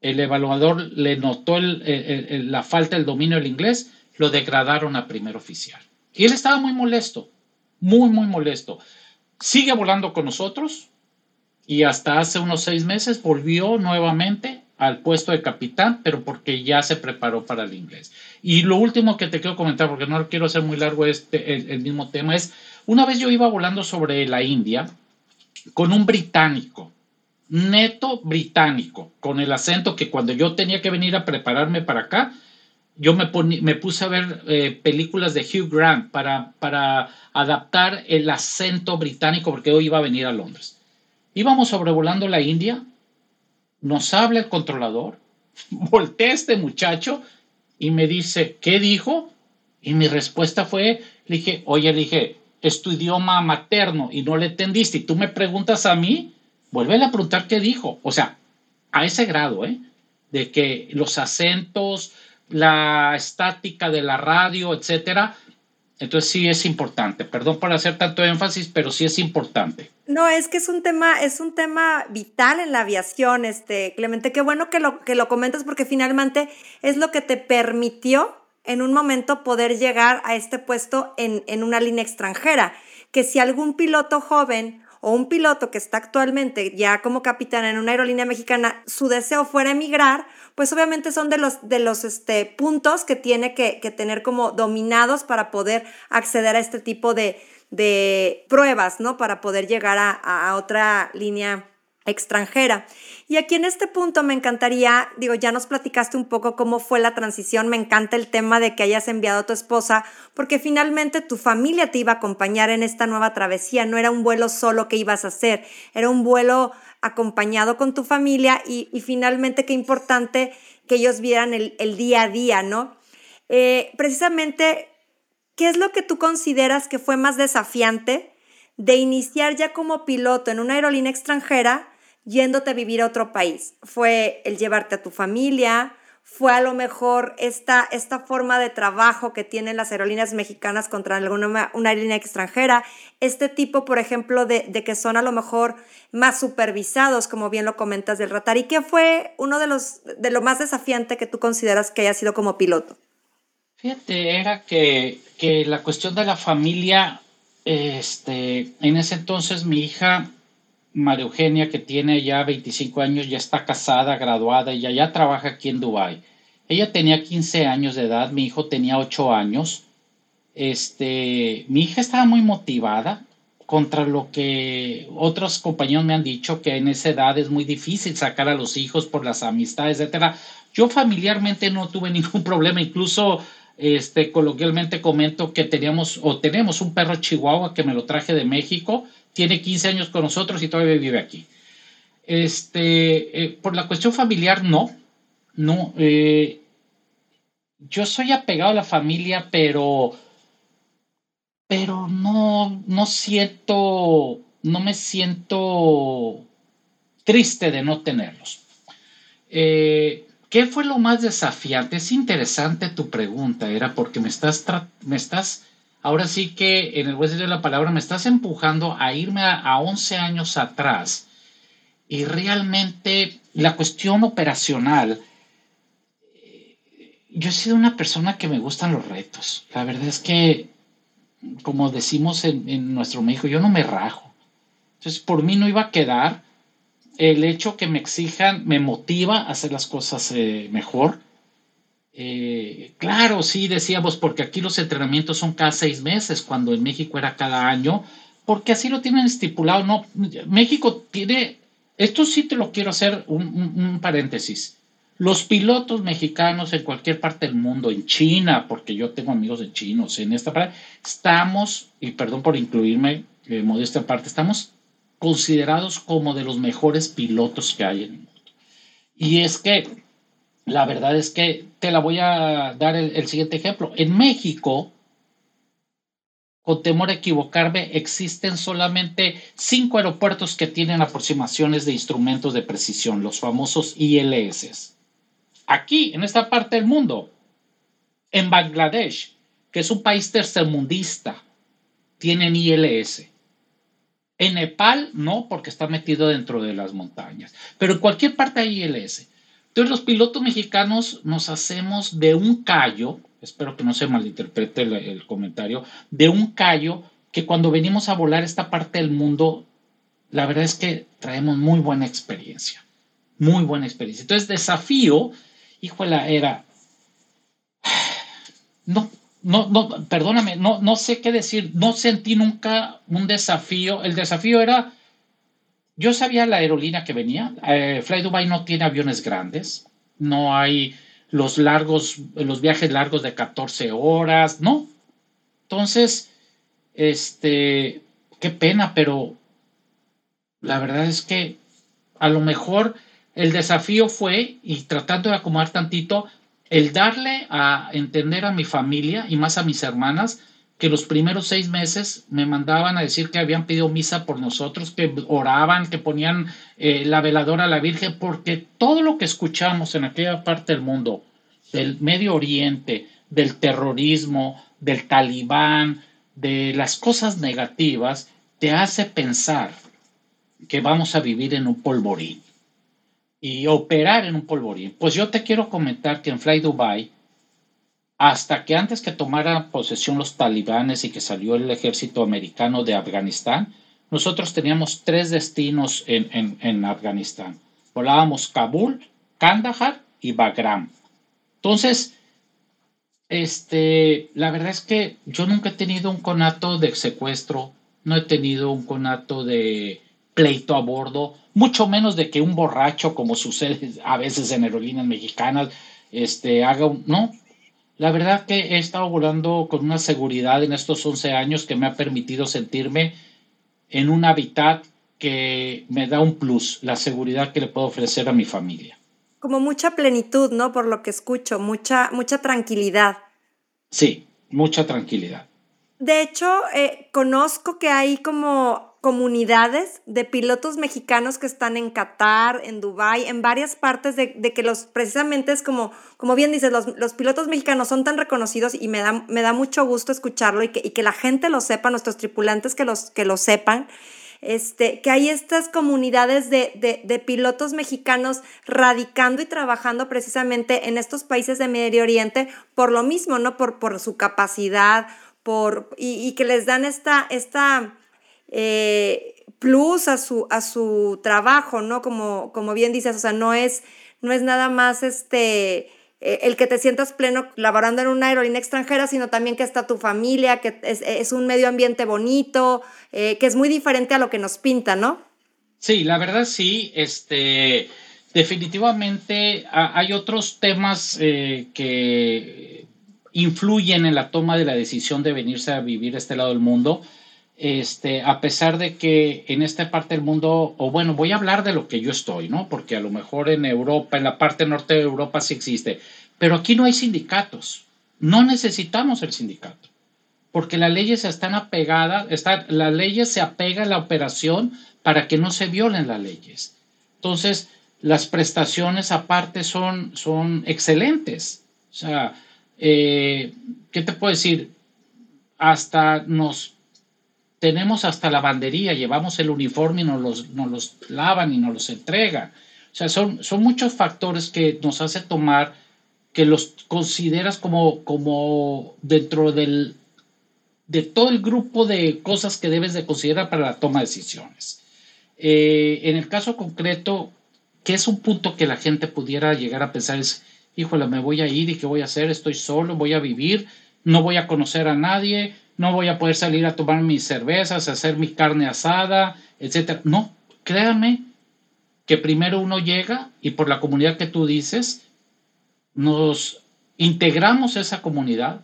el evaluador le notó la falta del dominio del inglés, lo degradaron a primer oficial. Y él estaba muy molesto, muy, muy molesto. Sigue volando con nosotros y hasta hace unos seis meses volvió nuevamente al puesto de capitán, pero porque ya se preparó para el inglés. Y lo último que te quiero comentar, porque no quiero hacer muy largo este, el, mismo tema, es, una vez yo iba volando sobre la India con un británico, neto británico, con el acento que cuando yo tenía que venir a prepararme para acá, yo me, puse a ver eh, películas de Hugh Grant para, para adaptar el acento británico, porque hoy iba a venir a Londres. Íbamos sobrevolando la India nos habla el controlador, voltea este muchacho y me dice, ¿qué dijo? Y mi respuesta fue, le dije, oye, le dije, es tu idioma materno y no le entendiste y tú me preguntas a mí, vuelve a preguntar qué dijo. O sea, a ese grado, ¿eh? De que los acentos, la estática de la radio, etcétera, entonces sí es importante. Perdón por hacer tanto énfasis, pero sí es importante. No, es que es un tema, es un tema vital en la aviación, este, Clemente. Qué bueno que lo, que lo comentas porque finalmente es lo que te permitió en un momento poder llegar a este puesto en, en una línea extranjera. Que si algún piloto joven o un piloto que está actualmente ya como capitán en una aerolínea mexicana, su deseo fuera emigrar, pues obviamente son de los, de los este, puntos que tiene que, tener como dominados para poder acceder a este tipo de, pruebas, ¿no? Para poder llegar a, a otra línea extranjera. Y aquí en este punto me encantaría, digo, ya nos platicaste un poco cómo fue la transición, me encanta el tema de que hayas enviado a tu esposa, porque finalmente tu familia te iba a acompañar en esta nueva travesía, no era un vuelo solo que ibas a hacer, era un vuelo acompañado con tu familia y, finalmente qué importante que ellos vieran el, día a día, ¿no? Eh, precisamente, ¿qué es lo que tú consideras que fue más desafiante de iniciar ya como piloto en una aerolínea extranjera? yéndote a vivir a otro país. Fue el llevarte a tu familia, fue a lo mejor esta, esta forma de trabajo que tienen las aerolíneas mexicanas contra alguna, una aerolínea extranjera, este tipo, por ejemplo, de, de, que son a lo mejor más supervisados, como bien lo comentas del Ratar, y qué fue uno de los de lo más desafiante que tú consideras que haya sido como piloto. Fíjate, era que, que la cuestión de la familia, este, en ese entonces mi hija María Eugenia, que tiene ya 25 años, ya está casada, graduada y ya, trabaja aquí en Dubái. Ella tenía 15 años de edad, mi hijo tenía 8 años. Este, mi hija estaba muy motivada contra lo que otros compañeros me han dicho que en esa edad es muy difícil sacar a los hijos por las amistades, etcétera. Yo familiarmente no tuve ningún problema, incluso este coloquialmente comento que teníamos o tenemos un perro chihuahua que me lo traje de México, tiene 15 años con nosotros y todavía vive aquí. Este, eh, por la cuestión familiar no, no, eh, yo soy apegado a la familia, pero pero no, no siento, no me siento triste de no tenerlos. Eh, ¿Qué fue lo más desafiante? Es interesante tu pregunta, era porque me estás, me estás, ahora sí que en el buen de la palabra, me estás empujando a irme a, a 11 años atrás. Y realmente la cuestión operacional, eh, yo he sido una persona que me gustan los retos. La verdad es que como decimos en, nuestro México, yo no me rajo. Entonces, por mí no iba a quedar. El hecho que me exijan me motiva a hacer las cosas eh, mejor. Eh, claro, sí, decíamos, porque aquí los entrenamientos son cada seis meses, cuando en México era cada año, porque así lo tienen estipulado. No, México tiene, esto sí te lo quiero hacer un paréntesis. Los pilotos mexicanos en cualquier parte del mundo, en China, porque yo tengo amigos de chinos, en esta parte, estamos, y perdón por incluirme, eh, modesta parte, estamos considerados como de los mejores pilotos que hay en el mundo. Y es que la verdad es que te la voy a dar el, siguiente ejemplo. En México, con temor a equivocarme, existen solamente cinco aeropuertos que tienen aproximaciones de instrumentos de precisión, los famosos ILS aquí, en esta parte del mundo, en Bangladesh, que es un país tercermundista, tienen ILS. En Nepal no, porque está metido dentro de las montañas, pero en cualquier parte hay ILS. Entonces los pilotos mexicanos nos hacemos de un callo, espero que no se malinterprete el, comentario, de un callo que cuando venimos a volar esta parte del mundo, la verdad es que traemos muy buena experiencia, muy buena experiencia. Entonces desafío híjola, era, no, no, no, perdóname, no, no sé qué decir, no sentí nunca un desafío, el desafío era, yo sabía la aerolínea que venía, eh, Fly Dubai no tiene aviones grandes, no hay los largos, los viajes largos de 14 horas, no. Entonces, este, qué pena, pero la verdad es que a lo mejor el desafío fue, y tratando de acomodar tantito, el darle a entender a mi familia y más a mis hermanas que los primeros seis meses me mandaban a decir que habían pedido misa por nosotros, que oraban, que ponían eh, la veladora a la Virgen, porque todo lo que escuchamos en aquella parte del mundo, del Medio Oriente, del terrorismo, del talibán, de las cosas negativas, te hace pensar que vamos a vivir en un polvorín y operar en un polvorín. Pues yo te quiero comentar que en Fly Dubai, hasta que antes que tomara posesión los talibanes y que salió el ejército americano de Afganistán, nosotros teníamos tres destinos en, en, Afganistán. Volábamos Kabul, Kandahar y Bagram. Entonces, este, la verdad es que yo nunca he tenido un conato de secuestro, no he tenido un conato de pleito a bordo, mucho menos de que un borracho, como sucede a veces en aerolíneas mexicanas, este, haga un... No, la verdad que he estado volando con una seguridad en estos 11 años que me ha permitido sentirme en un hábitat que me da un plus, la seguridad que le puedo ofrecer a mi familia. Como mucha plenitud, ¿no? Por lo que escucho, mucha, mucha tranquilidad. Sí, mucha tranquilidad. De hecho, eh, conozco que hay como comunidades de pilotos mexicanos que están en Qatar, en Dubái, en varias partes de, que los, precisamente es como, como bien dices, los, pilotos mexicanos son tan reconocidos y me da, me da mucho gusto escucharlo y que, y que la gente lo sepa, nuestros tripulantes que, los, que lo sepan. Este, que hay estas comunidades de, de, pilotos mexicanos radicando y trabajando precisamente en estos países de Medio Oriente por lo mismo, ¿no? Por, por su capacidad, por, y, y que les dan esta, esta eh, plus a su, a su trabajo, ¿no? Como, como bien dices, o sea, no es, no es nada más este eh, el que te sientas pleno laborando en una aerolínea extranjera, sino también que está tu familia, que es, un medio ambiente bonito, eh, que es muy diferente a lo que nos pinta, ¿no? Sí, la verdad sí, este, definitivamente hay otros temas que influyen en la toma de la decisión de venirse a vivir a este lado del mundo. Este, a pesar de que en esta parte del mundo, o bueno, voy a hablar de lo que yo estoy, ¿no? Porque a lo mejor en Europa, en la parte norte de Europa sí existe, pero aquí no hay sindicatos. No necesitamos el sindicato, porque las leyes están apegadas, las leyes se apega a la operación para que no se violen las leyes. Entonces, las prestaciones aparte son, son excelentes. O sea, eh, ¿qué te puedo decir? Hasta nos tenemos hasta lavandería, llevamos el uniforme y nos los, nos los lavan y nos los entregan. O sea, son, son muchos factores que nos hace tomar que los consideras como, como dentro del, de todo el grupo de cosas que debes de considerar para la toma de decisiones. Eh, en el caso concreto, que es un punto que la gente pudiera llegar a pensar es, híjole, me voy a ir y qué voy a hacer, estoy solo, voy a vivir, no voy a conocer a nadie, no voy a poder salir a tomar mis cervezas, hacer mi carne asada, etcétera. No, créame que primero uno llega y por la comunidad que tú dices, nos integramos a esa comunidad,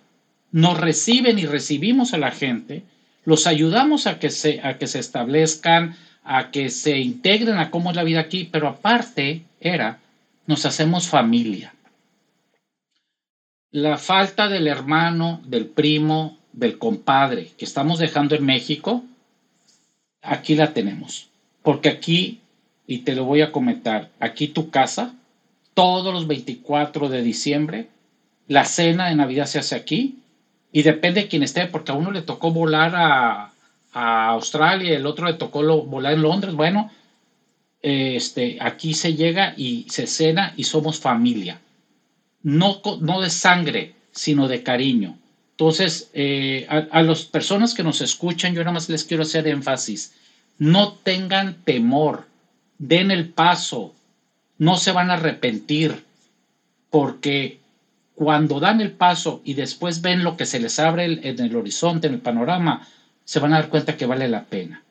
nos reciben y recibimos a la gente, los ayudamos a que se, a que se establezcan, a que se integren a cómo es la vida aquí, pero aparte era, nos hacemos familia. La falta del hermano, del primo, del compadre que estamos dejando en México, aquí la tenemos. Porque aquí, y te lo voy a comentar, aquí tu casa, todos los 24 de diciembre, la cena de Navidad se hace aquí, y depende de quién esté, porque a uno le tocó volar a, a Australia, el otro le tocó volar en Londres, bueno, este, aquí se llega y se cena y somos familia. No, no de sangre, sino de cariño. Entonces, eh, a, las personas que nos escuchan, yo nada más les quiero hacer énfasis. No tengan temor, den el paso, no se van a arrepentir, porque cuando dan el paso y después ven lo que se les abre en el horizonte, en el panorama, se van a dar cuenta que vale la pena.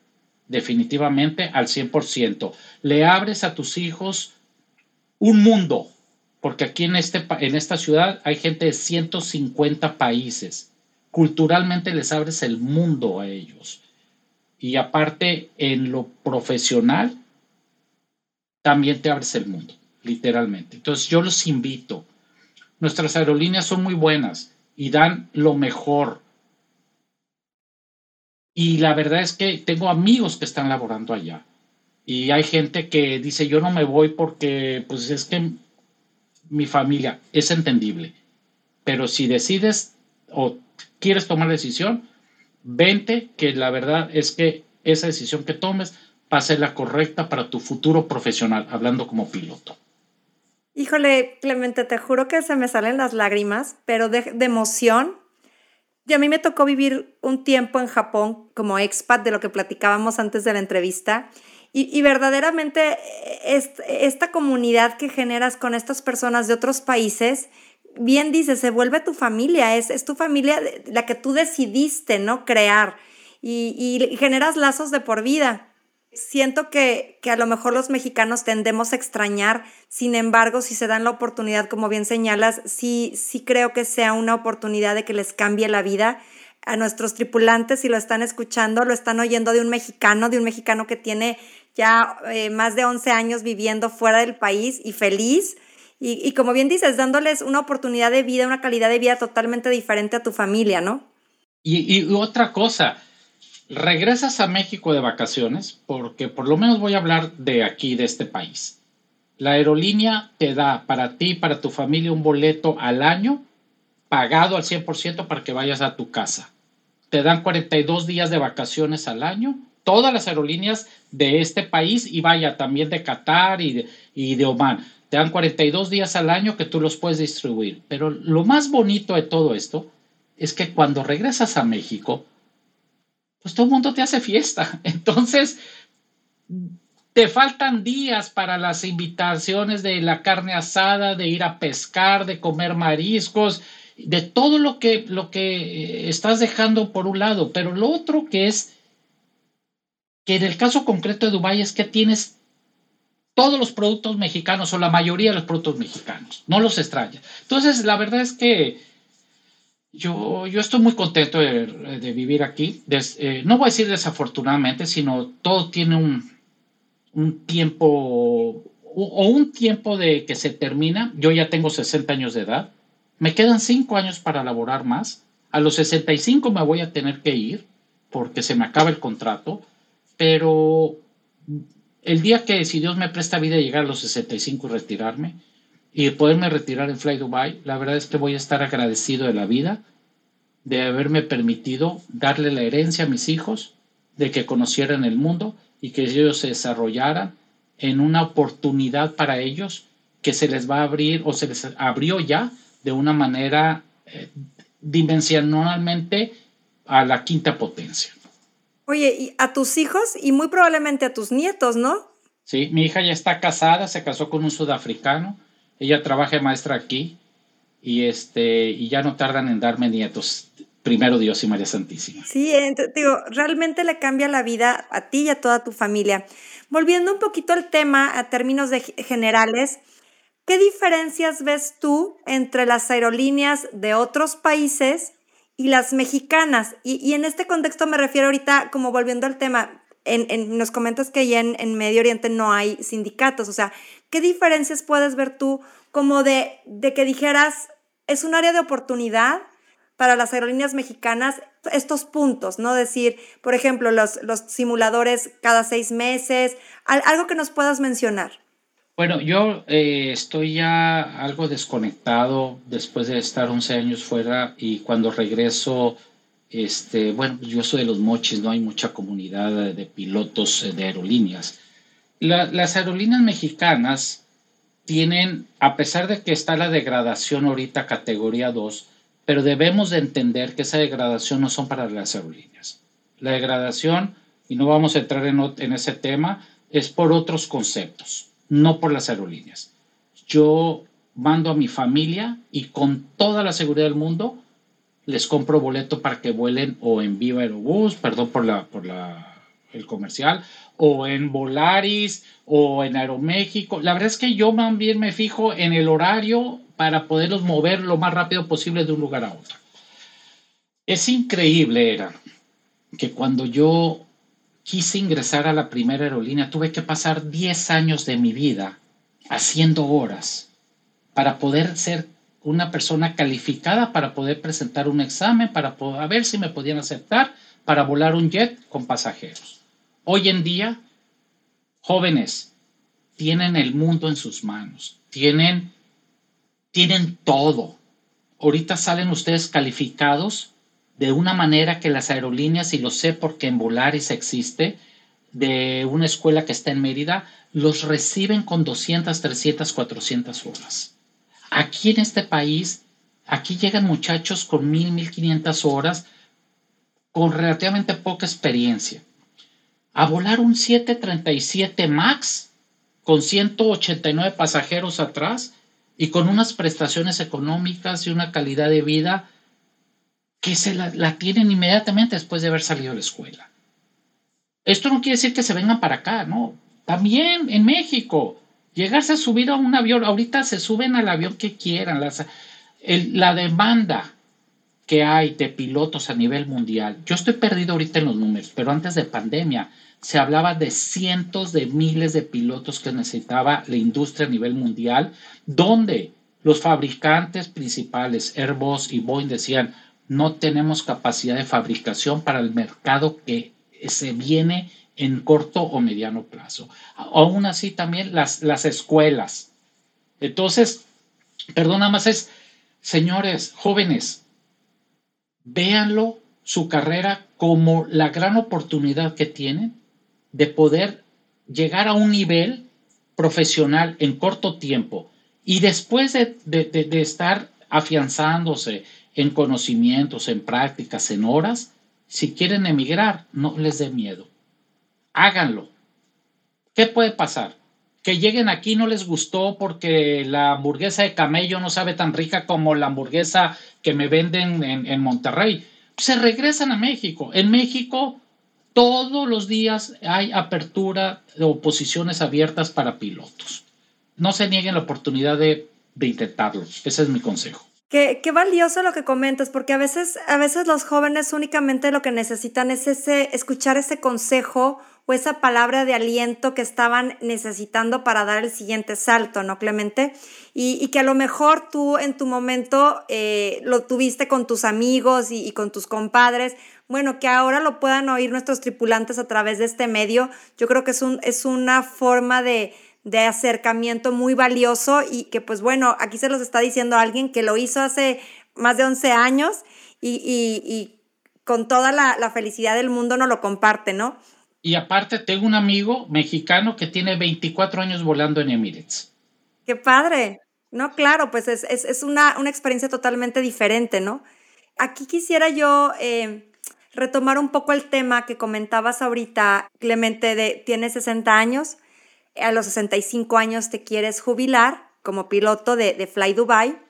Definitivamente al 100%. Le abres a tus hijos un mundo, porque aquí en, este, en esta ciudad hay gente de 150 países. Culturalmente les abres el mundo a ellos. Y aparte, en lo profesional, también te abres el mundo, literalmente. Entonces yo los invito. Nuestras aerolíneas son muy buenas y dan lo mejor. Y la verdad es que tengo amigos que están laborando allá. Y hay gente que dice, yo no me voy porque pues es que mi familia, es entendible. Pero si decides o quieres tomar decisión, vente, que la verdad es que esa decisión que tomes va a ser la correcta para tu futuro profesional, hablando como piloto. Híjole, Clemente, te juro que se me salen las lágrimas, pero de, emoción. Y a mí me tocó vivir un tiempo en Japón como expat de lo que platicábamos antes de la entrevista. Y, verdaderamente esta comunidad que generas con estas personas de otros países, bien dices, se vuelve tu familia, es, es tu familia la que tú decidiste, ¿no? Crear y, y generas lazos de por vida. Siento que, que, a lo mejor los mexicanos tendemos a extrañar, sin embargo, si se dan la oportunidad, como bien señalas, sí, sí creo que sea una oportunidad de que les cambie la vida a nuestros tripulantes, si lo están escuchando, lo están oyendo de un mexicano, de un mexicano que tiene ya eh, más de 11 años viviendo fuera del país y feliz. Y, como bien dices, dándoles una oportunidad de vida, una calidad de vida totalmente diferente a tu familia, ¿no? Y, y otra cosa, regresas a México de vacaciones, porque por lo menos voy a hablar de aquí, de este país. La aerolínea te da para ti, para tu familia, un boleto al año pagado al 100% para que vayas a tu casa. Te dan 42 días de vacaciones al año todas las aerolíneas de este país y vaya también de Qatar y de, y de Oman. Te dan 42 días al año que tú los puedes distribuir. Pero lo más bonito de todo esto es que cuando regresas a México, pues todo el mundo te hace fiesta. Entonces, te faltan días para las invitaciones de la carne asada, de ir a pescar, de comer mariscos, de todo lo que, lo que estás dejando por un lado. Pero lo otro que es que en el caso concreto de Dubái es que tienes todos los productos mexicanos o la mayoría de los productos mexicanos, no los extraña. Entonces, la verdad es que yo, yo estoy muy contento de, vivir aquí. Eh, no voy a decir desafortunadamente, sino todo tiene un, un tiempo o un tiempo de que se termina. Yo ya tengo 60 años de edad. Me quedan 5 años para laborar más. A los 65 me voy a tener que ir porque se me acaba el contrato. Pero el día que, si Dios me presta vida, llegar a los 65 y retirarme y poderme retirar en Fly Dubai, la verdad es que voy a estar agradecido de la vida, de haberme permitido darle la herencia a mis hijos, de que conocieran el mundo y que ellos se desarrollaran en una oportunidad para ellos que se les va a abrir o se les abrió ya de una manera eh, dimensionalmente a la quinta potencia. Oye, y a tus hijos y muy probablemente a tus nietos, ¿no? Sí, mi hija ya está casada, se casó con un sudafricano, ella trabaja maestra aquí y este y ya no tardan en darme nietos. Primero Dios y María Santísima. Sí, digo, realmente le cambia la vida a ti y a toda tu familia. Volviendo un poquito al tema a términos de generales, ¿qué diferencias ves tú entre las aerolíneas de otros países y las mexicanas. Y, en este contexto me refiero ahorita, como volviendo al tema, en, nos comentas que ya en, Medio Oriente no hay sindicatos, o sea, ¿qué diferencias puedes ver tú como de, de que dijeras, es un área de oportunidad para las aerolíneas mexicanas estos puntos, ¿no? Decir, por ejemplo, los, los simuladores cada seis meses, algo que nos puedas mencionar. Bueno, yo eh, estoy ya algo desconectado después de estar 11 años fuera y cuando regreso, este, bueno, yo soy de los mochis, no hay mucha comunidad de, pilotos eh, de aerolíneas. las aerolíneas mexicanas tienen, a pesar de que está la degradación ahorita categoría 2, pero debemos de entender que esa degradación no son para las aerolíneas. La degradación, y no vamos a entrar en, en ese tema, es por otros conceptos no por las aerolíneas. Yo mando a mi familia y con toda la seguridad del mundo les compro boleto para que vuelen o en Viva Aerobús, perdón por la por la el comercial, o en Volaris o en Aeroméxico. La verdad es que yo también me fijo en el horario para poderlos mover lo más rápido posible de un lugar a otro. Es increíble, era que cuando yo quise ingresar a la primera aerolínea, tuve que pasar 10 años de mi vida haciendo horas para poder ser una persona calificada para poder presentar un examen, para poder, ver si me podían aceptar para volar un jet con pasajeros. Hoy en día, jóvenes tienen el mundo en sus manos, tienen, tienen todo. Ahorita salen ustedes calificados de una manera que las aerolíneas, y lo sé porque en Volaris existe, de una escuela que está en Mérida, los reciben con 200, 300, 400 horas. Aquí en este país, aquí llegan muchachos con 1000, 1500 horas con relativamente poca experiencia. A volar un 737 MAX con 189 pasajeros atrás y con unas prestaciones económicas y una calidad de vida que se la, tienen inmediatamente después de haber salido de la escuela. Esto no quiere decir que se vengan para acá, ¿no? También en México, llegarse a subir a un avión, ahorita se suben al avión que quieran, la demanda que hay de pilotos a nivel mundial. Yo estoy perdido ahorita en los números, pero antes de pandemia se hablaba de cientos de miles de pilotos que necesitaba la industria a nivel mundial, donde los fabricantes principales, Airbus y Boeing, decían, no tenemos capacidad de fabricación para el mercado que se viene en corto o mediano plazo. Aún así también las, las escuelas. Entonces, perdón, nada más es, señores, jóvenes, véanlo su carrera como la gran oportunidad que tienen de poder llegar a un nivel profesional en corto tiempo y después de, de estar afianzándose en conocimientos, en prácticas, en horas, si quieren emigrar, no les dé miedo. Háganlo. ¿Qué puede pasar? Que lleguen aquí no les gustó porque la hamburguesa de camello no sabe tan rica como la hamburguesa que me venden en, Monterrey. Se regresan a México. En México todos los días hay apertura o posiciones abiertas para pilotos. No se nieguen la oportunidad de, intentarlo. Ese es mi consejo. Qué, qué, valioso lo que comentas, porque a veces, a veces los jóvenes únicamente lo que necesitan es ese, escuchar ese consejo o esa palabra de aliento que estaban necesitando para dar el siguiente salto, ¿no, Clemente? Y, que a lo mejor tú en tu momento eh, lo tuviste con tus amigos y, y, con tus compadres, bueno, que ahora lo puedan oír nuestros tripulantes a través de este medio, yo creo que es, un, es una forma de, de acercamiento muy valioso y que pues bueno, aquí se los está diciendo alguien que lo hizo hace más de 11 años y, y, con toda la, la, felicidad del mundo no lo comparte, ¿no? Y aparte tengo un amigo mexicano que tiene 24 años volando en Emirates. Qué padre. No, claro, pues es, es, es una, una, experiencia totalmente diferente, ¿no? Aquí quisiera yo eh, retomar un poco el tema que comentabas ahorita, Clemente, de tienes 60 años, a los 65 años te quieres jubilar como piloto de, de Fly Dubai.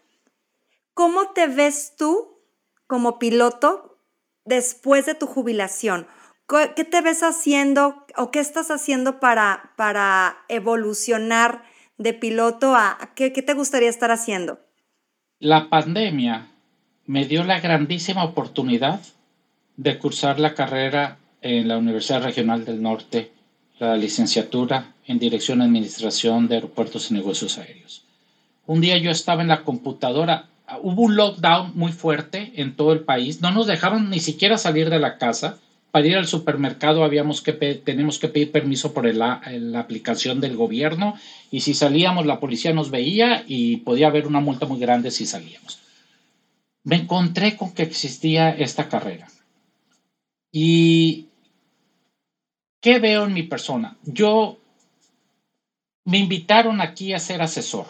¿Cómo te ves tú como piloto después de tu jubilación? ¿Qué te ves haciendo o qué estás haciendo para, para evolucionar de piloto a qué, qué te gustaría estar haciendo? La pandemia me dio la grandísima oportunidad de cursar la carrera en la Universidad Regional del Norte, la licenciatura en Dirección de Administración de Aeropuertos y Negocios Aéreos. Un día yo estaba en la computadora, hubo un lockdown muy fuerte en todo el país, no nos dejaron ni siquiera salir de la casa. Para ir al supermercado habíamos que tenemos que pedir permiso por la aplicación del gobierno y si salíamos la policía nos veía y podía haber una multa muy grande si salíamos. Me encontré con que existía esta carrera ¿Y qué veo en mi persona? Yo me invitaron aquí a ser asesor.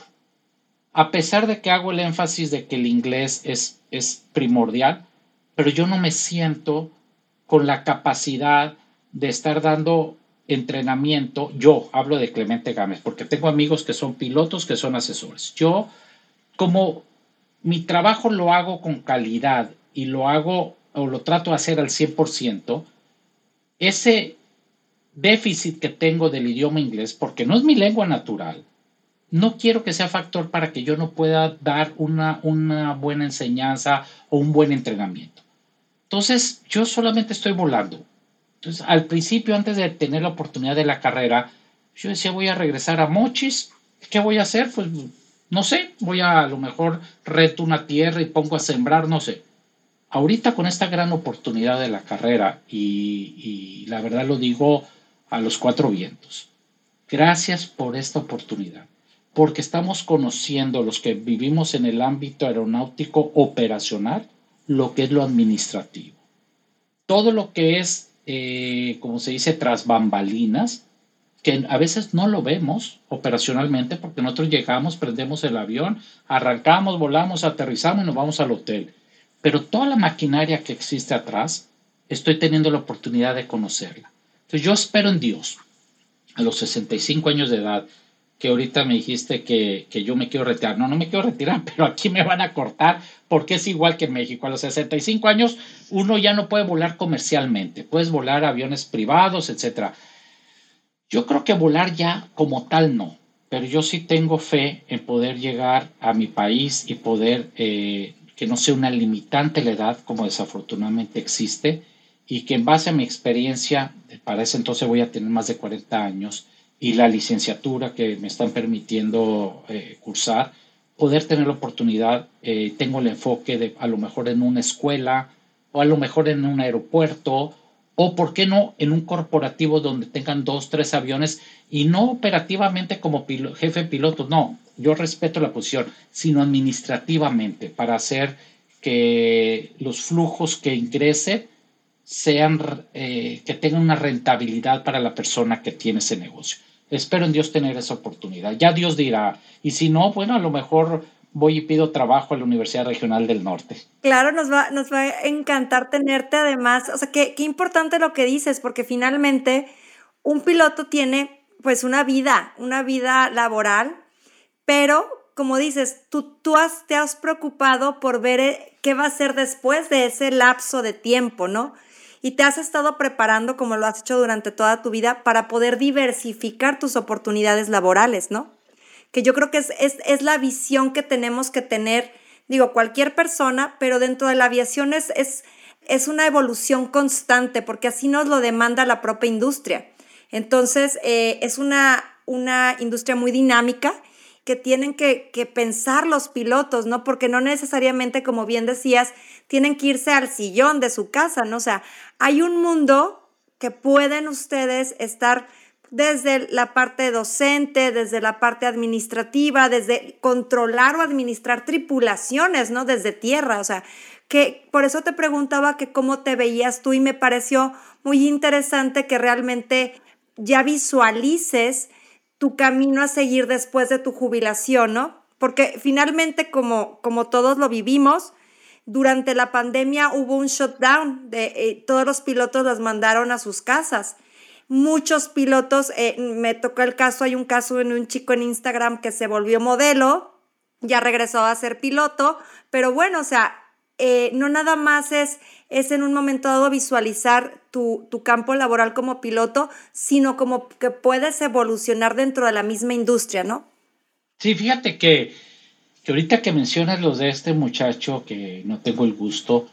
A pesar de que hago el énfasis de que el inglés es, es primordial, pero yo no me siento con la capacidad de estar dando entrenamiento. Yo hablo de Clemente Gámez, porque tengo amigos que son pilotos, que son asesores. Yo, como mi trabajo lo hago con calidad y lo hago o lo trato de hacer al 100%, ese déficit que tengo del idioma inglés, porque no es mi lengua natural, no quiero que sea factor para que yo no pueda dar una, una buena enseñanza o un buen entrenamiento. Entonces, yo solamente estoy volando. Entonces, al principio, antes de tener la oportunidad de la carrera, yo decía, voy a regresar a Mochis. ¿Qué voy a hacer? Pues no sé, voy a a lo mejor reto una tierra y pongo a sembrar, no sé ahorita con esta gran oportunidad de la carrera, y, la verdad lo digo a los cuatro vientos, gracias por esta oportunidad, porque estamos conociendo los que vivimos en el ámbito aeronáutico operacional, lo que es lo administrativo. Todo lo que es, eh, como se dice, tras bambalinas, que a veces no lo vemos operacionalmente porque nosotros llegamos, prendemos el avión, arrancamos, volamos, aterrizamos y nos vamos al hotel pero toda la maquinaria que existe atrás, estoy teniendo la oportunidad de conocerla. Yo espero en Dios, a los 65 años de edad, que ahorita me dijiste que, que, yo me quiero retirar. No, no me quiero retirar, pero aquí me van a cortar porque es igual que en México. A los 65 años uno ya no puede volar comercialmente, puedes volar aviones privados, etc. Yo creo que volar ya como tal no, pero yo sí tengo fe en poder llegar a mi país y poder eh, que no sea una limitante la edad, como desafortunadamente existe, y que en base a mi experiencia, para ese entonces voy a tener más de 40 años, y la licenciatura que me están permitiendo eh, cursar, poder tener la oportunidad, eh, tengo el enfoque de a lo mejor en una escuela, o a lo mejor en un aeropuerto, o por qué no en un corporativo donde tengan dos, tres aviones y no operativamente como jefe piloto, no, yo respeto la posición, sino administrativamente para hacer que los flujos que ingrese sean, eh, que tengan una rentabilidad para la persona que tiene ese negocio. Espero en Dios tener esa oportunidad. Ya Dios dirá, y si no, bueno, a lo mejor voy y pido trabajo a la Universidad Regional del Norte. Claro, nos va, nos va a encantar tenerte además. O sea, qué, qué importante lo que dices, porque finalmente un piloto tiene pues una vida, una vida laboral, pero como dices, tú, tú has, te has preocupado por ver eh, qué va a ser después de ese lapso de tiempo, ¿no? Y te has estado preparando, como lo has hecho durante toda tu vida, para poder diversificar tus oportunidades laborales, ¿no? Que yo creo que es, es, es la visión que tenemos que tener, digo, cualquier persona, pero dentro de la aviación es, es, es una evolución constante, porque así nos lo demanda la propia industria. Entonces, eh, es una, una industria muy dinámica que tienen que, que, pensar los pilotos, ¿no? Porque no necesariamente, como bien decías, tienen que irse al sillón de su casa, ¿no? O sea, hay un mundo que pueden ustedes estar desde la parte docente, desde la parte administrativa, desde controlar o administrar tripulaciones, ¿no? Desde tierra, o sea, que por eso te preguntaba que cómo te veías tú y me pareció muy interesante que realmente ya visualices tu camino a seguir después de tu jubilación, ¿no? Porque finalmente, como, como todos lo vivimos, durante la pandemia hubo un shutdown, de, eh, todos los pilotos los mandaron a sus casas. Muchos pilotos, eh, me tocó el caso, hay un caso en un chico en Instagram que se volvió modelo, ya regresó a ser piloto, pero bueno, o sea, eh, no nada más es, es en un momento dado visualizar tu, campo laboral como piloto, sino como que puedes evolucionar dentro de la misma industria, ¿no? Sí, fíjate que, ahorita que mencionas los de este muchacho, que no tengo el gusto,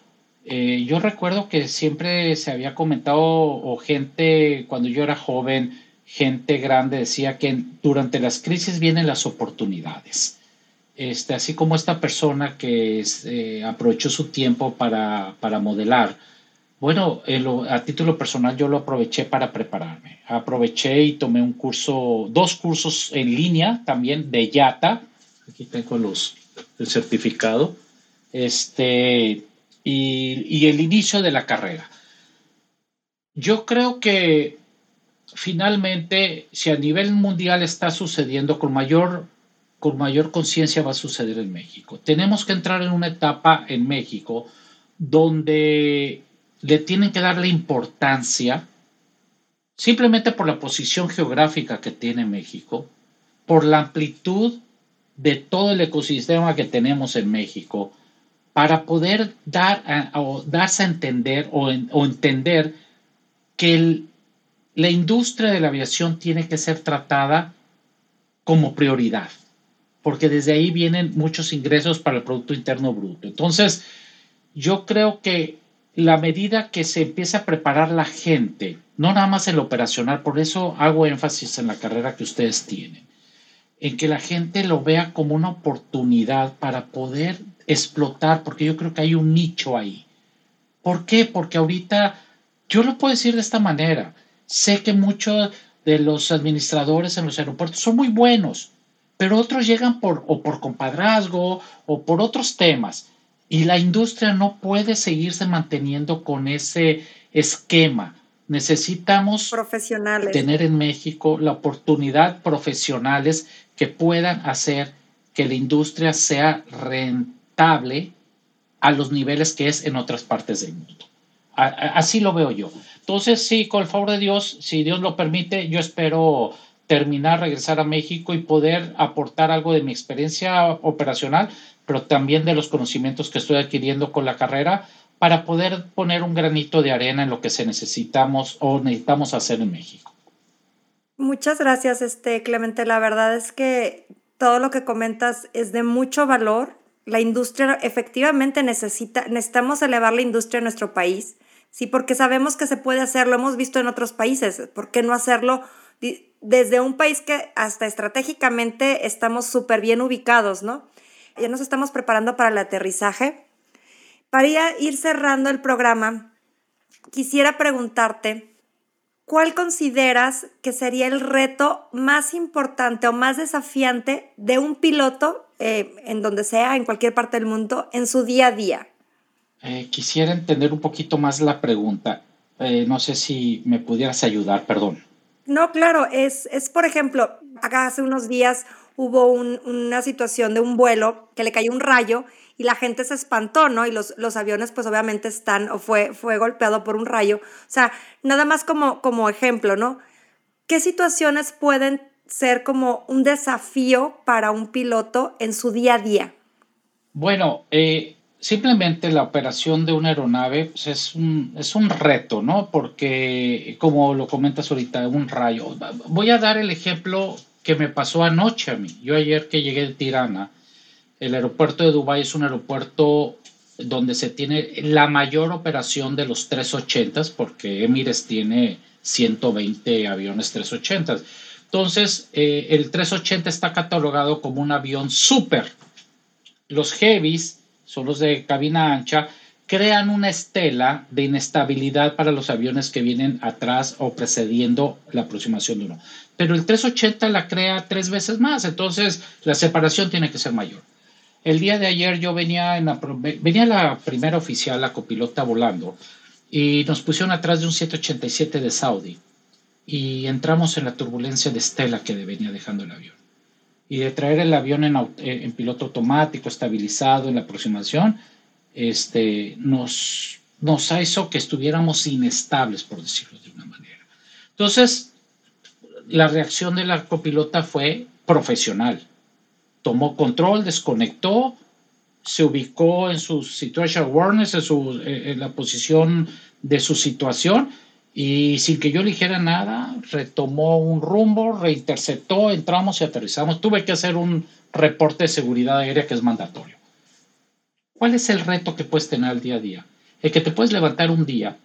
eh, yo recuerdo que siempre se había comentado, o gente, cuando yo era joven, gente grande decía que durante las crisis vienen las oportunidades. Este, así como esta persona que eh, aprovechó su tiempo para, modelar. Bueno, a título personal yo lo aproveché para prepararme. Aproveché y tomé un curso, dos cursos en línea también de YATA. Aquí tengo los, el certificado. Este, y, el inicio de la carrera. Yo creo que finalmente, si a nivel mundial está sucediendo con mayor con mayor conciencia va a suceder en México. Tenemos que entrar en una etapa en México donde le tienen que dar la importancia, simplemente por la posición geográfica que tiene México, por la amplitud de todo el ecosistema que tenemos en México, para poder dar o darse a entender o, entender que la industria de la aviación tiene que ser tratada como prioridad porque desde ahí vienen muchos ingresos para el Producto Interno Bruto. Entonces, yo creo que la medida que se empieza a preparar la gente, no nada más en lo operacional, por eso hago énfasis en la carrera que ustedes tienen, en que la gente lo vea como una oportunidad para poder explotar, porque yo creo que hay un nicho ahí. ¿Por qué? Porque ahorita, yo lo puedo decir de esta manera, sé que muchos de los administradores en los aeropuertos son muy buenos, pero otros llegan por, o por compadrazgo o por otros temas. Y la industria no puede seguirse manteniendo con ese esquema. Necesitamos profesionales. tener en México la oportunidad profesionales que puedan hacer que la industria sea rentable a los niveles que es en otras partes del mundo. Así lo veo yo. Entonces, sí, con el favor de Dios, si Dios lo permite, yo espero terminar, regresar a México y poder aportar algo de mi experiencia operacional, pero también de los conocimientos que estoy adquiriendo con la carrera para poder poner un granito de arena en lo que se necesitamos o necesitamos hacer en México. Muchas gracias, este Clemente. La verdad es que todo lo que comentas es de mucho valor. La industria efectivamente necesita, necesitamos elevar la industria en nuestro país, sí, porque sabemos que se puede hacer, lo hemos visto en otros países. ¿Por qué no hacerlo? desde un país que hasta estratégicamente estamos súper bien ubicados, ¿no? Ya nos estamos preparando para el aterrizaje. Para ir cerrando el programa, quisiera preguntarte, ¿cuál consideras que sería el reto más importante o más desafiante de un piloto, eh, en donde sea, en cualquier parte del mundo, en su día a día? Eh, quisiera entender un poquito más la pregunta. Eh, no sé si me pudieras ayudar, perdón. No, claro, es, es por ejemplo, acá hace unos días hubo una situación de un vuelo que le cayó un rayo y la gente se espantó, ¿no? Y los, los aviones pues obviamente están o fue, fue golpeado por un rayo. O sea, nada más como, como ejemplo, ¿no? ¿qué situaciones pueden ser como un desafío para un piloto en su día a día? Bueno, eh, simplemente la operación de una aeronave pues, es, un, es un reto, ¿no? Porque, como lo comentas ahorita, un rayo. Voy a dar el ejemplo que me pasó anoche a mí. Yo ayer que llegué de Tirana, el aeropuerto de Dubái es un aeropuerto donde se tiene la mayor operación de los 380, porque Emirates tiene 120 aviones 380. Entonces, eh, el 380 está catalogado como un avión súper. Los heavies, son los de cabina ancha, crean una estela de inestabilidad para los aviones que vienen atrás o precediendo la aproximación de uno. Pero el 380 la crea tres veces más, entonces la separación tiene que ser mayor. El día de ayer yo venía, en la, venía la primera oficial, la copilota volando, y nos pusieron atrás de un 787 de Saudi y entramos en la turbulencia de estela que venía dejando el avión. Y de traer el avión en, eh, en piloto automático, estabilizado en la aproximación, este, nos, nos hizo que estuviéramos inestables, por decirlo de una manera. Entonces, la reacción de la copilota fue profesional tomó control, desconectó, se ubicó en su situation awareness, en, su, eh, en la posición de su situación y sin que yo le dijera nada, retomó un rumbo, reinterceptó, entramos y aterrizamos. Tuve que hacer un reporte de seguridad aérea que es mandatorio. ¿Cuál es el reto que puedes tener al día a día? El que te puedes levantar un día,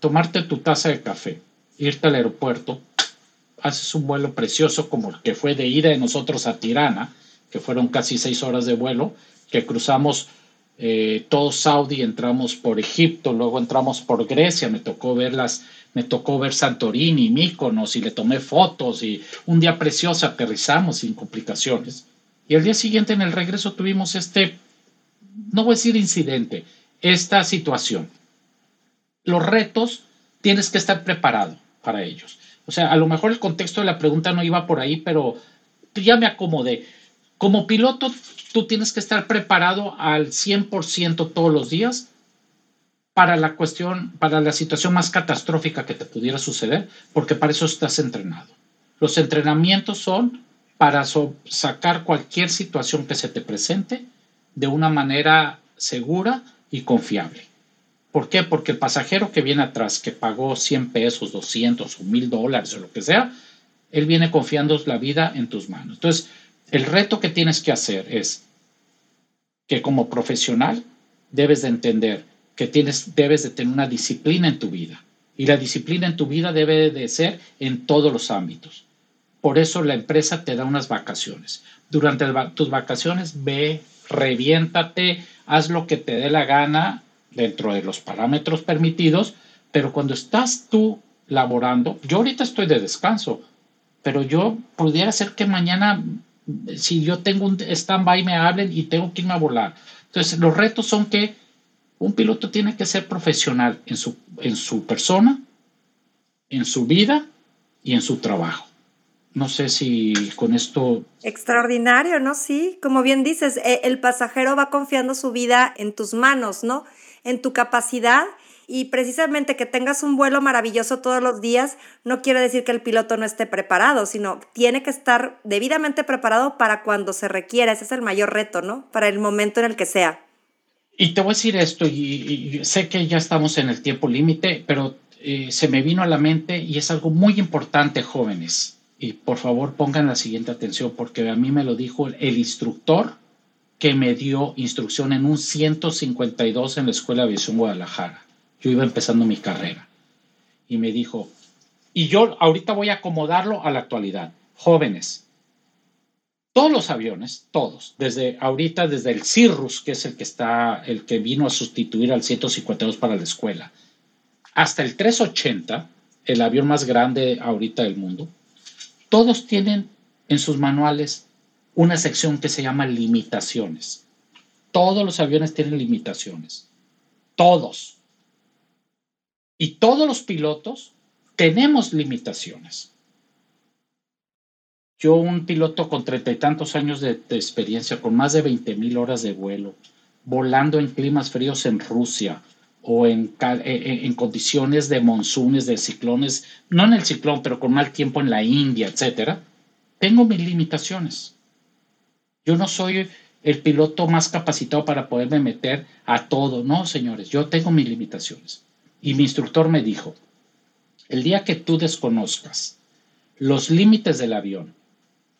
tomarte tu taza de café, irte al aeropuerto, haces un vuelo precioso como el que fue de ida de nosotros a Tirana, que fueron casi seis horas de vuelo, que cruzamos eh, todo Saudi, entramos por Egipto, luego entramos por Grecia, me tocó verlas, me tocó ver Santorini, Míconos y le tomé fotos y un día precioso aterrizamos sin complicaciones. Y al día siguiente en el regreso tuvimos este, no voy a decir incidente, esta situación. Los retos tienes que estar preparado para ellos. O sea, a lo mejor el contexto de la pregunta no iba por ahí, pero ya me acomodé. Como piloto, tú tienes que estar preparado al 100% todos los días para la cuestión, para la situación más catastrófica que te pudiera suceder, porque para eso estás entrenado. Los entrenamientos son para sacar cualquier situación que se te presente de una manera segura y confiable. ¿Por qué? Porque el pasajero que viene atrás, que pagó 100 pesos, 200 o 1000 dólares o lo que sea, él viene confiando la vida en tus manos. Entonces, el reto que tienes que hacer es que como profesional debes de entender que tienes, debes de tener una disciplina en tu vida. Y la disciplina en tu vida debe de ser en todos los ámbitos. Por eso la empresa te da unas vacaciones. Durante tus vacaciones ve, reviéntate, haz lo que te dé la gana dentro de los parámetros permitidos, pero cuando estás tú laborando, yo ahorita estoy de descanso, pero yo pudiera ser que mañana si yo tengo un stand-by me hablen y tengo que irme a volar. Entonces, los retos son que un piloto tiene que ser profesional en su, en su persona, en su vida y en su trabajo. No sé si con esto... Extraordinario, ¿no? Sí, como bien dices, e, el pasajero va confiando su vida en tus manos, ¿no? En tu capacidad y precisamente que tengas un vuelo maravilloso todos los días no quiere decir que el piloto no esté preparado, sino tiene que estar debidamente preparado para cuando se requiera. Ese es el mayor reto, ¿no? Para el momento en el que sea. Y te voy a decir esto, y, sé que ya estamos en el tiempo límite, pero eh, se me vino a la mente y es algo muy importante, jóvenes. Y por favor pongan la siguiente atención, porque a mí me lo dijo el instructor que me dio instrucción en un 152 en la Escuela de Guadalajara yo iba empezando mi carrera. Y me dijo, y yo ahorita voy a acomodarlo a la actualidad. Jóvenes, todos los aviones, todos, desde ahorita, desde el Cirrus, que es el que está, el que vino a sustituir al 152 para la escuela, hasta el 380, el avión más grande ahorita del mundo, todos tienen en sus manuales una sección que se llama limitaciones. Todos los aviones tienen limitaciones. Todos. Y todos los pilotos tenemos limitaciones. Yo, un piloto con treinta y tantos años de, experiencia, con más de 20 mil horas de vuelo, volando en climas fríos en Rusia o en, en, condiciones de monzones, de ciclones, no en el ciclón, pero con mal tiempo en la India, etcétera, tengo mis limitaciones. Yo no soy el piloto más capacitado para poderme meter a todo. No, señores, yo tengo mis limitaciones. Y mi instructor me dijo, el día que tú desconozcas los límites del avión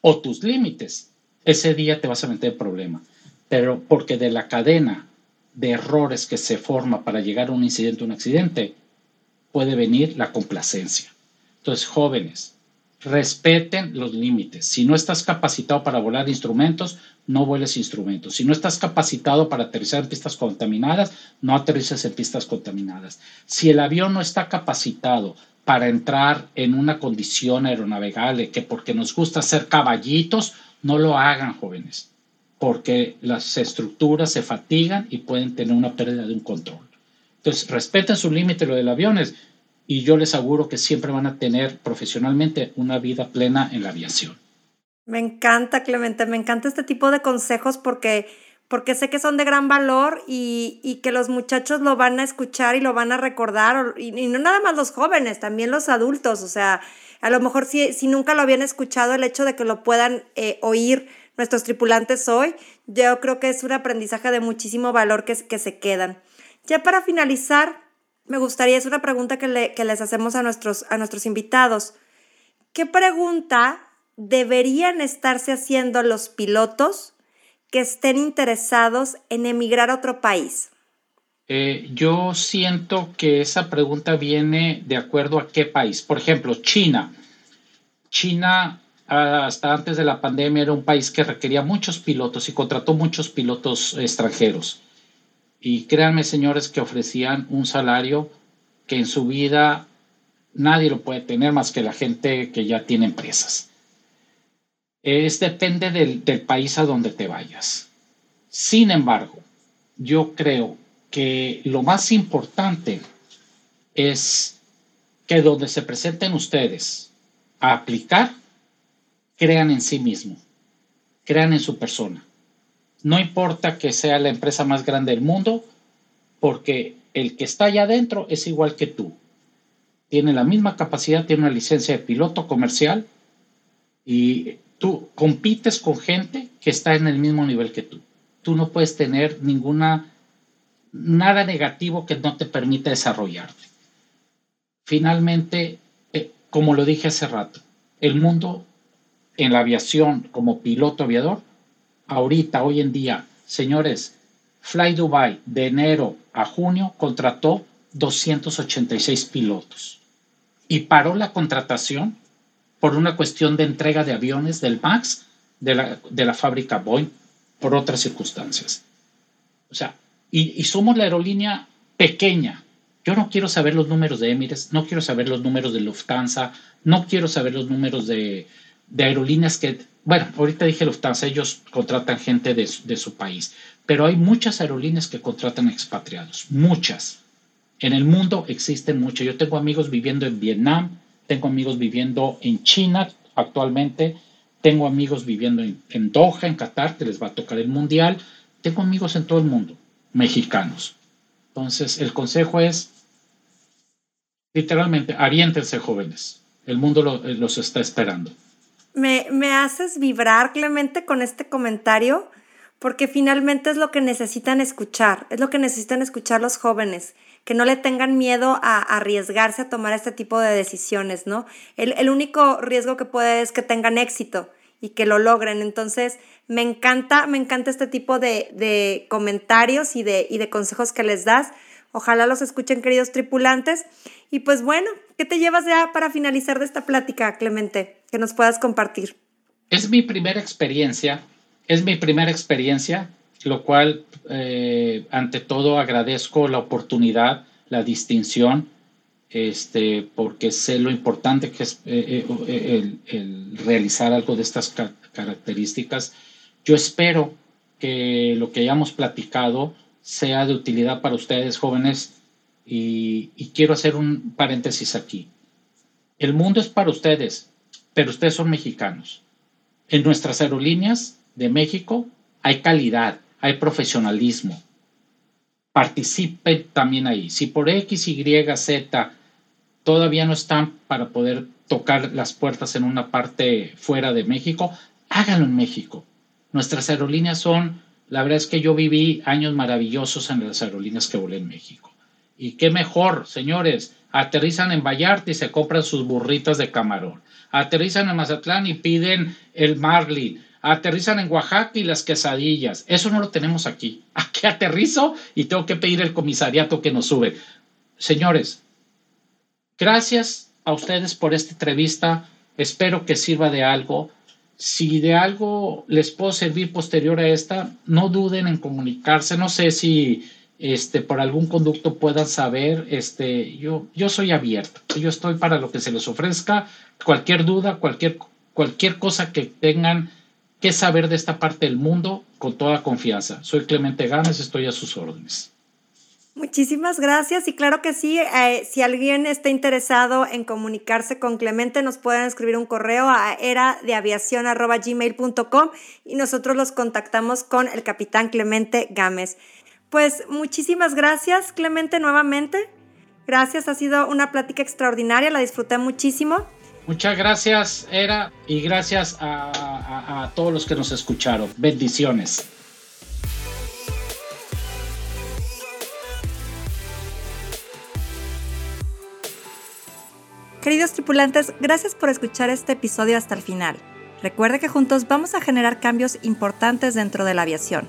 o tus límites, ese día te vas a meter en problema. Pero porque de la cadena de errores que se forma para llegar a un incidente un accidente, puede venir la complacencia. Entonces, jóvenes, respeten los límites. Si no estás capacitado para volar instrumentos, no vueles instrumentos. Si no estás capacitado para aterrizar en pistas contaminadas, no aterrices en pistas contaminadas. Si el avión no está capacitado para entrar en una condición aeronavegable, que porque nos gusta ser caballitos, no lo hagan, jóvenes, porque las estructuras se fatigan y pueden tener una pérdida de un control. Entonces, respeten su límite, lo del avión es y yo les aseguro que siempre van a tener profesionalmente una vida plena en la aviación. Me encanta, Clemente, me encanta este tipo de consejos porque, porque sé que son de gran valor y, y que los muchachos lo van a escuchar y lo van a recordar, y, no nada más los jóvenes, también los adultos, o sea, a lo mejor si, si nunca lo habían escuchado, el hecho de que lo puedan eh, oír nuestros tripulantes hoy, yo creo que es un aprendizaje de muchísimo valor que, que se quedan. Ya para finalizar, me gustaría, es una pregunta que, les hacemos a nuestros, a nuestros invitados. ¿Qué pregunta deberían estarse haciendo los pilotos que estén interesados en emigrar a otro país? Eh, yo siento que esa pregunta viene de acuerdo a qué país. Por ejemplo, China. China hasta antes de la pandemia era un país que requería muchos pilotos y contrató muchos pilotos extranjeros. Y créanme, señores, que ofrecían un salario que en su vida nadie lo puede tener más que la gente que ya tiene empresas. Es depende del, del país a donde te vayas. Sin embargo, yo creo que lo más importante es que donde se presenten ustedes a aplicar, crean en sí mismo, crean en su persona. No importa que sea la empresa más grande del mundo, porque el que está allá adentro es igual que tú. Tiene la misma capacidad, tiene una licencia de piloto comercial y tú compites con gente que está en el mismo nivel que tú. Tú no puedes tener ninguna nada negativo que no te permita desarrollarte. Finalmente, eh, como lo dije hace rato, el mundo en la aviación como piloto aviador ahorita, hoy en día, señores, Fly Dubai de enero a junio contrató 286 pilotos y paró la contratación por una cuestión de entrega de aviones del MAX de la, de la fábrica Boeing por otras circunstancias. O sea, y, y, somos la aerolínea pequeña. Yo no quiero saber los números de Emirates, no quiero saber los números de Lufthansa, no quiero saber los números de, de aerolíneas que, bueno, ahorita dije Lufthansa, ellos contratan gente de, su país, pero hay muchas aerolíneas que contratan expatriados, muchas. En el mundo existen muchas. Yo tengo amigos viviendo en Vietnam, tengo amigos viviendo en China actualmente, tengo amigos viviendo en, en Doha, en Qatar, que les va a tocar el mundial, tengo amigos en todo el mundo, mexicanos. Entonces, el consejo es, literalmente, aviéntense jóvenes. El mundo los está esperando me, haces vibrar, Clemente, con este comentario, porque finalmente es lo que necesitan escuchar, es lo que necesitan escuchar los jóvenes, que no le tengan miedo a, arriesgarse a tomar este tipo de decisiones, ¿no? El, único riesgo que puede es que tengan éxito y que lo logren. Entonces, me encanta, me encanta este tipo de, comentarios y de, y de consejos que les das. Ojalá los escuchen, queridos tripulantes. Y pues bueno, ¿qué te llevas ya para finalizar de esta plática, Clemente, que nos puedas compartir? Es mi primera experiencia, es mi primera experiencia, lo cual eh, ante todo agradezco la oportunidad, la distinción, este, porque sé lo importante que es eh, eh, el, realizar algo de estas características. Yo espero que lo que hayamos platicado sea de utilidad para ustedes jóvenes y, quiero hacer un paréntesis aquí. El mundo es para ustedes, pero ustedes son mexicanos. En nuestras aerolíneas de México hay calidad, hay profesionalismo. participen también ahí. Si por X, Y, Z todavía no están para poder tocar las puertas en una parte fuera de México, háganlo en México. Nuestras aerolíneas son, la verdad es que yo viví años maravillosos en las aerolíneas que volé en México. Y qué mejor, señores, aterrizan en Vallarta y se compran sus burritas de camarón. Aterrizan en Mazatlán y piden el marlin aterrizan en Oaxaca y las quesadillas. Eso no lo tenemos aquí. Aquí aterrizo y tengo que pedir el comisariato que nos sube. Señores, gracias a ustedes por esta entrevista. Espero que sirva de algo. Si de algo les puedo servir posterior a esta, no duden en comunicarse. No sé si este, por algún conducto puedan saber. Este, yo, yo soy abierto. Yo estoy para lo que se les ofrezca. Cualquier duda, cualquier, cualquier cosa que tengan qué saber de esta parte del mundo con toda confianza. Soy Clemente Gámez, estoy a sus órdenes. Muchísimas gracias y claro que sí, eh, si alguien está interesado en comunicarse con Clemente, nos pueden escribir un correo a era de y nosotros los contactamos con el capitán Clemente Gámez. Pues muchísimas gracias Clemente nuevamente. Gracias, ha sido una plática extraordinaria, la disfruté muchísimo. Muchas gracias, Era, y gracias a, todos los que nos escucharon. Bendiciones. Queridos tripulantes, gracias por escuchar este episodio hasta el final. Recuerde que juntos vamos a generar cambios importantes dentro de la aviación.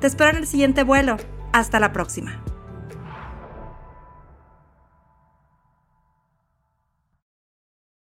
Te espero en el siguiente vuelo. Hasta la próxima.